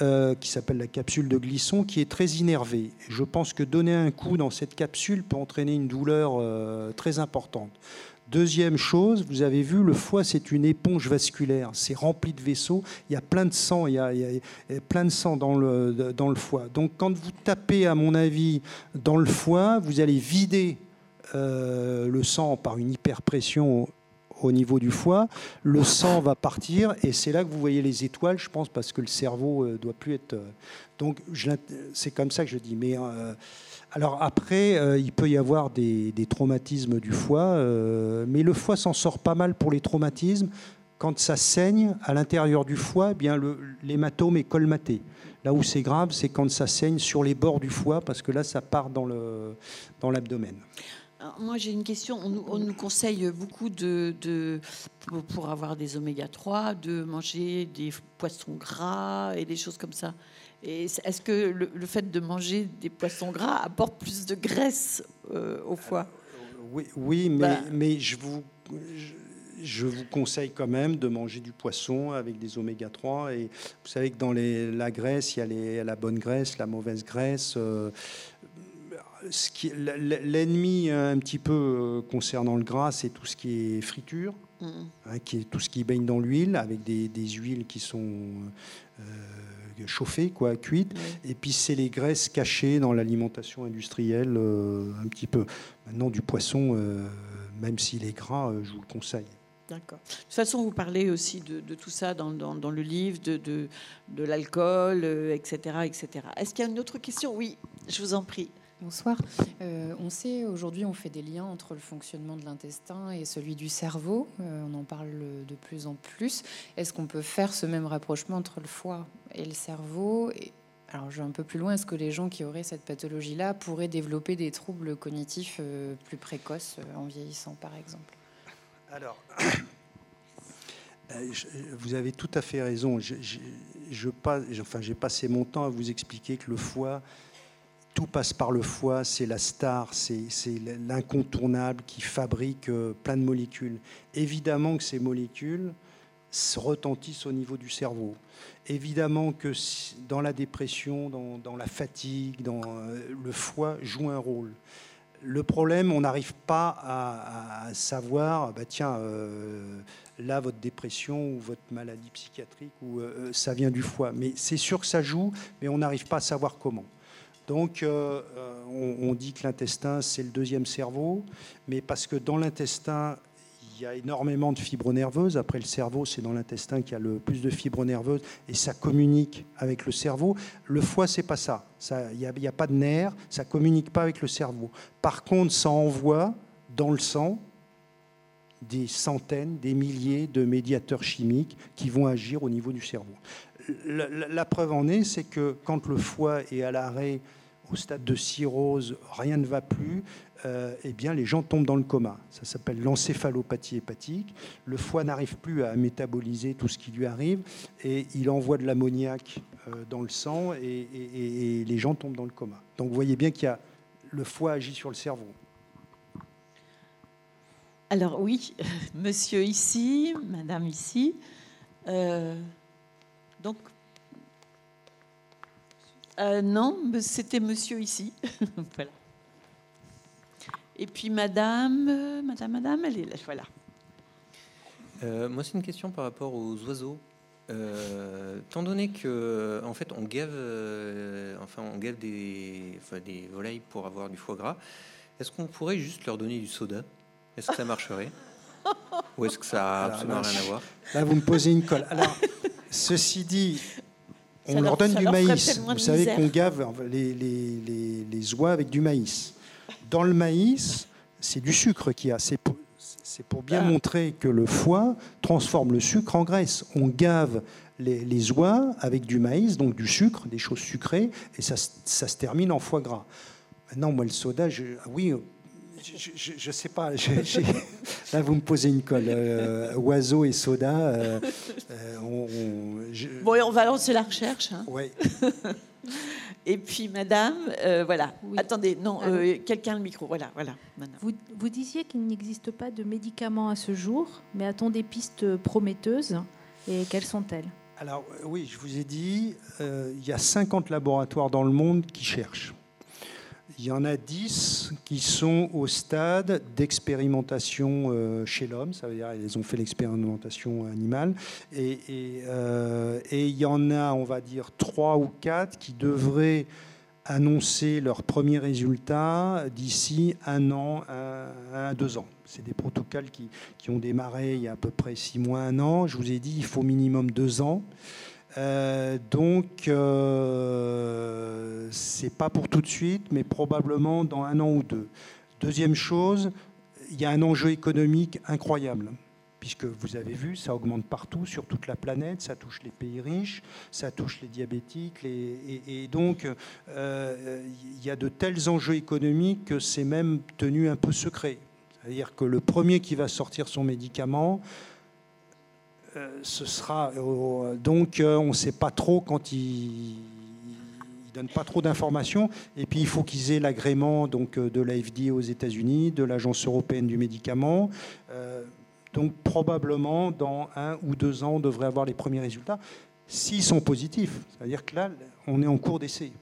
euh, qui s'appelle la capsule de Glisson, qui est très innervée. Je pense que donner un coup dans cette capsule peut entraîner une douleur euh, très importante. Deuxième chose, vous avez vu, le foie, c'est une éponge vasculaire. C'est rempli de vaisseaux. Il y a plein de sang. Il y a, plein de sang dans le, dans le foie. Donc, quand vous tapez, à mon avis, dans le foie, vous allez vider euh, le sang par une hyperpression au niveau du foie, le sang va partir et c'est là que vous voyez les étoiles, je pense, parce que le cerveau ne euh, doit plus être. Euh, donc c'est comme ça que je dis. Mais alors après, euh, il peut y avoir des, traumatismes du foie, euh, mais le foie s'en sort pas mal pour les traumatismes. Quand ça saigne à l'intérieur du foie, eh bien l'hématome est colmaté. Là où c'est grave, c'est quand ça saigne sur les bords du foie, parce que là, ça part dans l'abdomen. Moi, j'ai une question. On, nous conseille beaucoup de, pour avoir des oméga 3, de manger des poissons gras et des choses comme ça. Est-ce que le, fait de manger des poissons gras apporte plus de graisse euh, au foie Oui, oui mais, bah. mais je, vous, je, vous conseille quand même de manger du poisson avec des oméga 3. Et vous savez que dans les, la graisse, il y a les, la bonne graisse, la mauvaise graisse. Euh, L'ennemi un petit peu concernant le gras, c'est tout ce qui est friture, mm. hein, qui est tout ce qui baigne dans l'huile, avec des, huiles qui sont chauffées, quoi, cuites. Et puis c'est les graisses cachées dans l'alimentation industrielle, un petit peu. Maintenant, du poisson, même s'il est gras, je vous le conseille. D'accord. De toute façon, vous parlez aussi de, tout ça dans, dans, le livre, de, de, de l'alcool, etc. Euh, etc. Est-ce qu'il y a une autre question? Oui, je vous en prie. Bonsoir. Euh, on sait aujourd'hui, on fait des liens entre le fonctionnement de l'intestin et celui du cerveau. Euh, on en parle de plus en plus. Est-ce qu'on peut faire ce même rapprochement entre le foie et le cerveau Alors, je vais un peu plus loin. Est-ce que les gens qui auraient cette pathologie-là pourraient développer des troubles cognitifs plus précoces en vieillissant, par exemple? Alors, euh, vous avez tout à fait raison. Je, enfin, j'ai passé mon temps à vous expliquer que le foie, tout passe par le foie, c'est la star, c'est l'incontournable qui fabrique euh, plein de molécules. Évidemment que ces molécules retentissent au niveau du cerveau. Évidemment que dans la dépression, dans, la fatigue, dans, euh, le foie joue un rôle le problème, on n'arrive pas à, savoir, bah tiens, euh, là, votre dépression ou votre maladie psychiatrique, ou, euh, ça vient du foie. Mais c'est sûr que ça joue, mais on n'arrive pas à savoir comment. Donc, on, dit que l'intestin, c'est le deuxième cerveau, mais parce que dans l'intestin, il y a énormément de fibres nerveuses. Après, le cerveau, c'est dans l'intestin qu'il y a le plus de fibres nerveuses et ça communique avec le cerveau. Le foie, c'est pas ça. Il n'y a, a, pas de nerfs, ça communique pas avec le cerveau. Par contre, ça envoie dans le sang des centaines, des milliers de médiateurs chimiques qui vont agir au niveau du cerveau. La, la preuve en est, c'est que quand le foie est à l'arrêt, au stade de cirrhose, rien ne va plus, euh, eh bien, les gens tombent dans le coma. Ça s'appelle l'encéphalopathie hépatique. Le foie n'arrive plus à métaboliser tout ce qui lui arrive et il envoie de l'ammoniac euh, dans le sang et, les gens tombent dans le coma. Donc vous voyez bien qu'il y a le foie agit sur le cerveau. Alors oui, monsieur ici, madame ici. Euh, donc non, c'était monsieur ici. voilà. Et puis madame, euh, madame, madame, elle est là, voilà. Euh, moi, c'est une question par rapport aux oiseaux. Euh, tant donné que, en fait, on gave, enfin, on gave des, des volailles pour avoir du foie gras, est-ce qu'on pourrait juste leur donner du soda? Est-ce que ça marcherait? Ou est-ce que ça n'a absolument rien à voir? Là, vous me posez une colle. Alors, ceci dit, on leur, donne du maïs. Vous savez qu'on gave les, les, les oies avec du maïs. Dans le maïs, c'est du sucre qu'il y a. C'est pour, bien ah. montrer que le foie transforme le sucre en graisse. On gave les, oies avec du maïs, donc du sucre, des choses sucrées, et ça, se termine en foie gras. Maintenant, moi, le soda, je, ah oui, je ne sais pas. là, vous me posez une colle. Euh, oiseau et soda. Euh, euh, on, Bon, on va lancer la recherche. Hein. Oui. Et puis, madame, euh, voilà. Attendez, non, euh, quelqu'un le micro. Voilà, voilà. Vous, vous, disiez qu'il n'existe pas de médicaments à ce jour, mais a-t-on des pistes prometteuses Et quelles sont-elles? Alors, euh, oui, je vous ai dit, il y a 50 laboratoires dans le monde qui cherchent. Il y en a 10 qui sont au stade d'expérimentation euh, chez l'homme, ça veut dire qu'ils ont fait l'expérimentation animale. Euh, et, il y en a, on va dire, 3 ou 4 qui devraient annoncer leurs premiers résultats d'ici un an à, deux ans. C'est des protocoles qui, qui, ont démarré il y a à peu près 6 mois, un an. Je vous ai dit, il faut minimum deux ans. Euh, donc, euh, c'est pas pour tout de suite, mais probablement dans un an ou deux. Deuxième chose, il y a un enjeu économique incroyable, puisque vous avez vu, ça augmente partout, sur toute la planète, ça touche les pays riches, ça touche les diabétiques, Et, donc, euh, il y a de tels enjeux économiques que c'est même tenu un peu secret. C'est-à-dire que le premier qui va sortir son médicament, ce sera euh, donc euh, on ne sait pas trop quand ils ne donnent pas trop d'informations. Et puis il faut qu'ils aient l'agrément donc de l'AFD aux États-Unis, de l'Agence européenne du médicament. donc probablement dans un ou deux ans, on devrait avoir les premiers résultats, s'ils sont positifs. C'est-à-dire que là, on est en cours d'essai.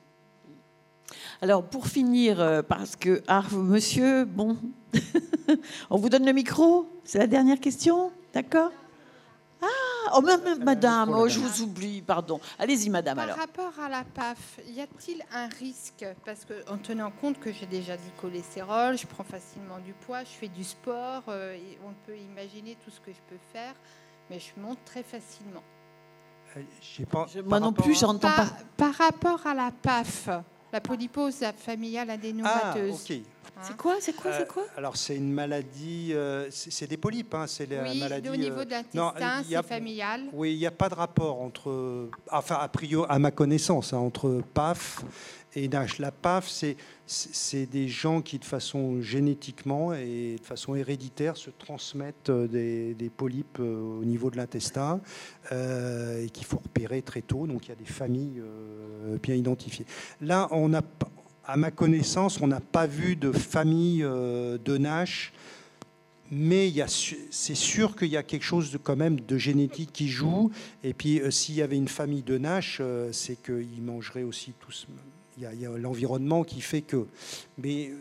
Alors, pour finir, euh, parce que, ah, monsieur, bon, on vous donne le micro C'est la dernière question D'accord? Oh, madame, oh, je vous oublie, pardon. Allez-y, madame, Par alors. rapport à la PAF, y a-t-il un risque? Parce que, en tenant compte que j'ai déjà du cholestérol, je prends facilement du poids, je fais du sport, euh, et on peut imaginer tout ce que je peux faire, mais je monte très facilement. Pas, moi non plus, j'entends pas. Par rapport à la PAF, la polypose familiale adénomateuse. Ah, ok. C'est quoi C'est quoi C'est Euh, quoi? Alors, c'est une maladie, euh, c'est des polypes, hein, c'est la Oui, maladie. au niveau euh, de non, l'intestin, c'est familial. Oui, il n'y a pas de rapport entre, enfin, a priori, à ma connaissance, hein, entre PAF et NASH. La PAF, c'est c'est des gens qui, de façon génétiquement et de façon héréditaire, se transmettent des, des polypes euh, au niveau de l'intestin euh, et qu'il faut repérer très tôt. Donc, il y a des familles euh, bien identifiées. Là, on a, pas- à ma connaissance, on n'a pas vu de famille euh, de NASH mais c'est sûr qu'il y a quelque chose de, quand même de génétique qui joue. Et puis, euh, s'il y avait une famille de Nash, euh, c'est qu'ils mangeraient aussi tous. Il y a, l'environnement qui fait que. Mais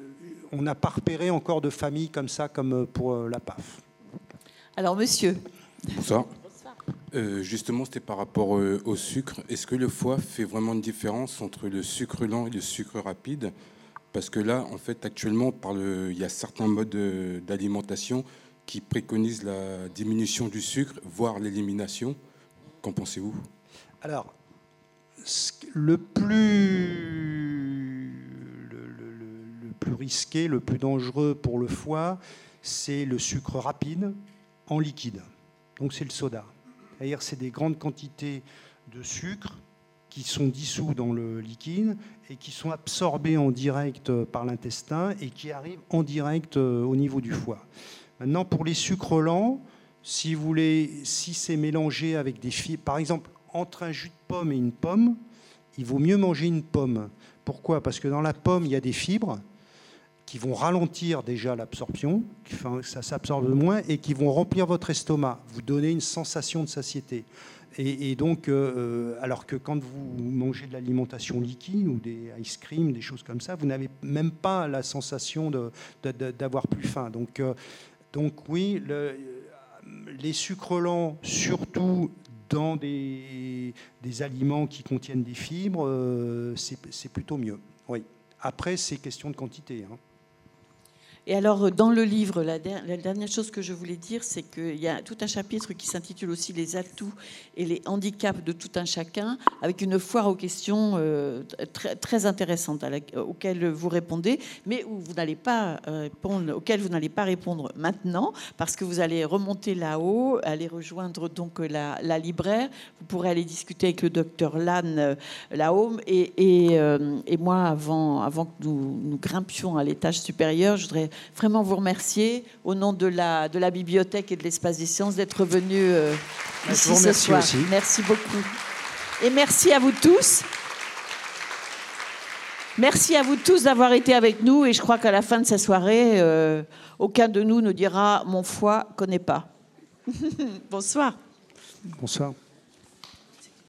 on n'a pas repéré encore de famille comme ça, comme pour euh, la PAF. Alors, monsieur. Bonsoir. Euh, justement, c'était par rapport euh, au sucre. Est-ce que le foie fait vraiment une différence entre le sucre lent et le sucre rapide? Parce que là, en fait, actuellement, il y a certains modes euh, d'alimentation qui préconisent la diminution du sucre, voire l'élimination. Qu'en pensez-vous? Alors, le plus risqué, le plus dangereux pour le foie, c'est le sucre rapide en liquide. Donc c'est le soda. C'est-à-dire c'est des grandes quantités de sucre qui sont dissous dans le liquide et qui sont absorbés en direct euh, par l'intestin et qui arrivent en direct euh, au niveau du foie. Maintenant, pour les sucres lents, si vous voulez, si c'est mélangé avec des fibres, par exemple, entre un jus de pomme et une pomme, il vaut mieux manger une pomme. Pourquoi? Parce que dans la pomme, il y a des fibres qui vont ralentir déjà l'absorption, ça s'absorbe moins, et qui vont remplir votre estomac, vous donner une sensation de satiété. Et, donc, euh, alors que quand vous mangez de l'alimentation liquide ou des ice cream, des choses comme ça, vous n'avez même pas la sensation d'avoir plus faim. Donc, euh, donc oui, le- les sucres lents, surtout dans des, des aliments qui contiennent des fibres, euh, c'est plutôt mieux. Oui. Après, c'est question de quantité. hein. Et alors, euh, dans le livre, la, der- la dernière chose que je voulais dire, c'est qu'il y a tout un chapitre qui s'intitule aussi Les atouts et les handicaps de tout un chacun, avec une foire aux questions euh, très, très intéressante auxquelles vous répondez, mais où vous n'allez pas euh, répondre, auxquelles vous n'allez pas répondre maintenant, parce que vous allez remonter là-haut, aller rejoindre donc la, libraire. Vous pourrez aller discuter avec le docteur Lannes là-haut. Et, moi, avant, que nous grimpions à l'étage supérieur, je voudrais vraiment vous remercier au nom de la, de la bibliothèque et de l'espace des sciences d'être venu euh, Je ici vous ce soir. aussi. Merci beaucoup. Et merci à vous tous. Merci à vous tous d'avoir été avec nous. Et je crois qu'à la fin de cette soirée, euh, aucun de nous ne dira mon foie connaît pas. Bonsoir. Bonsoir.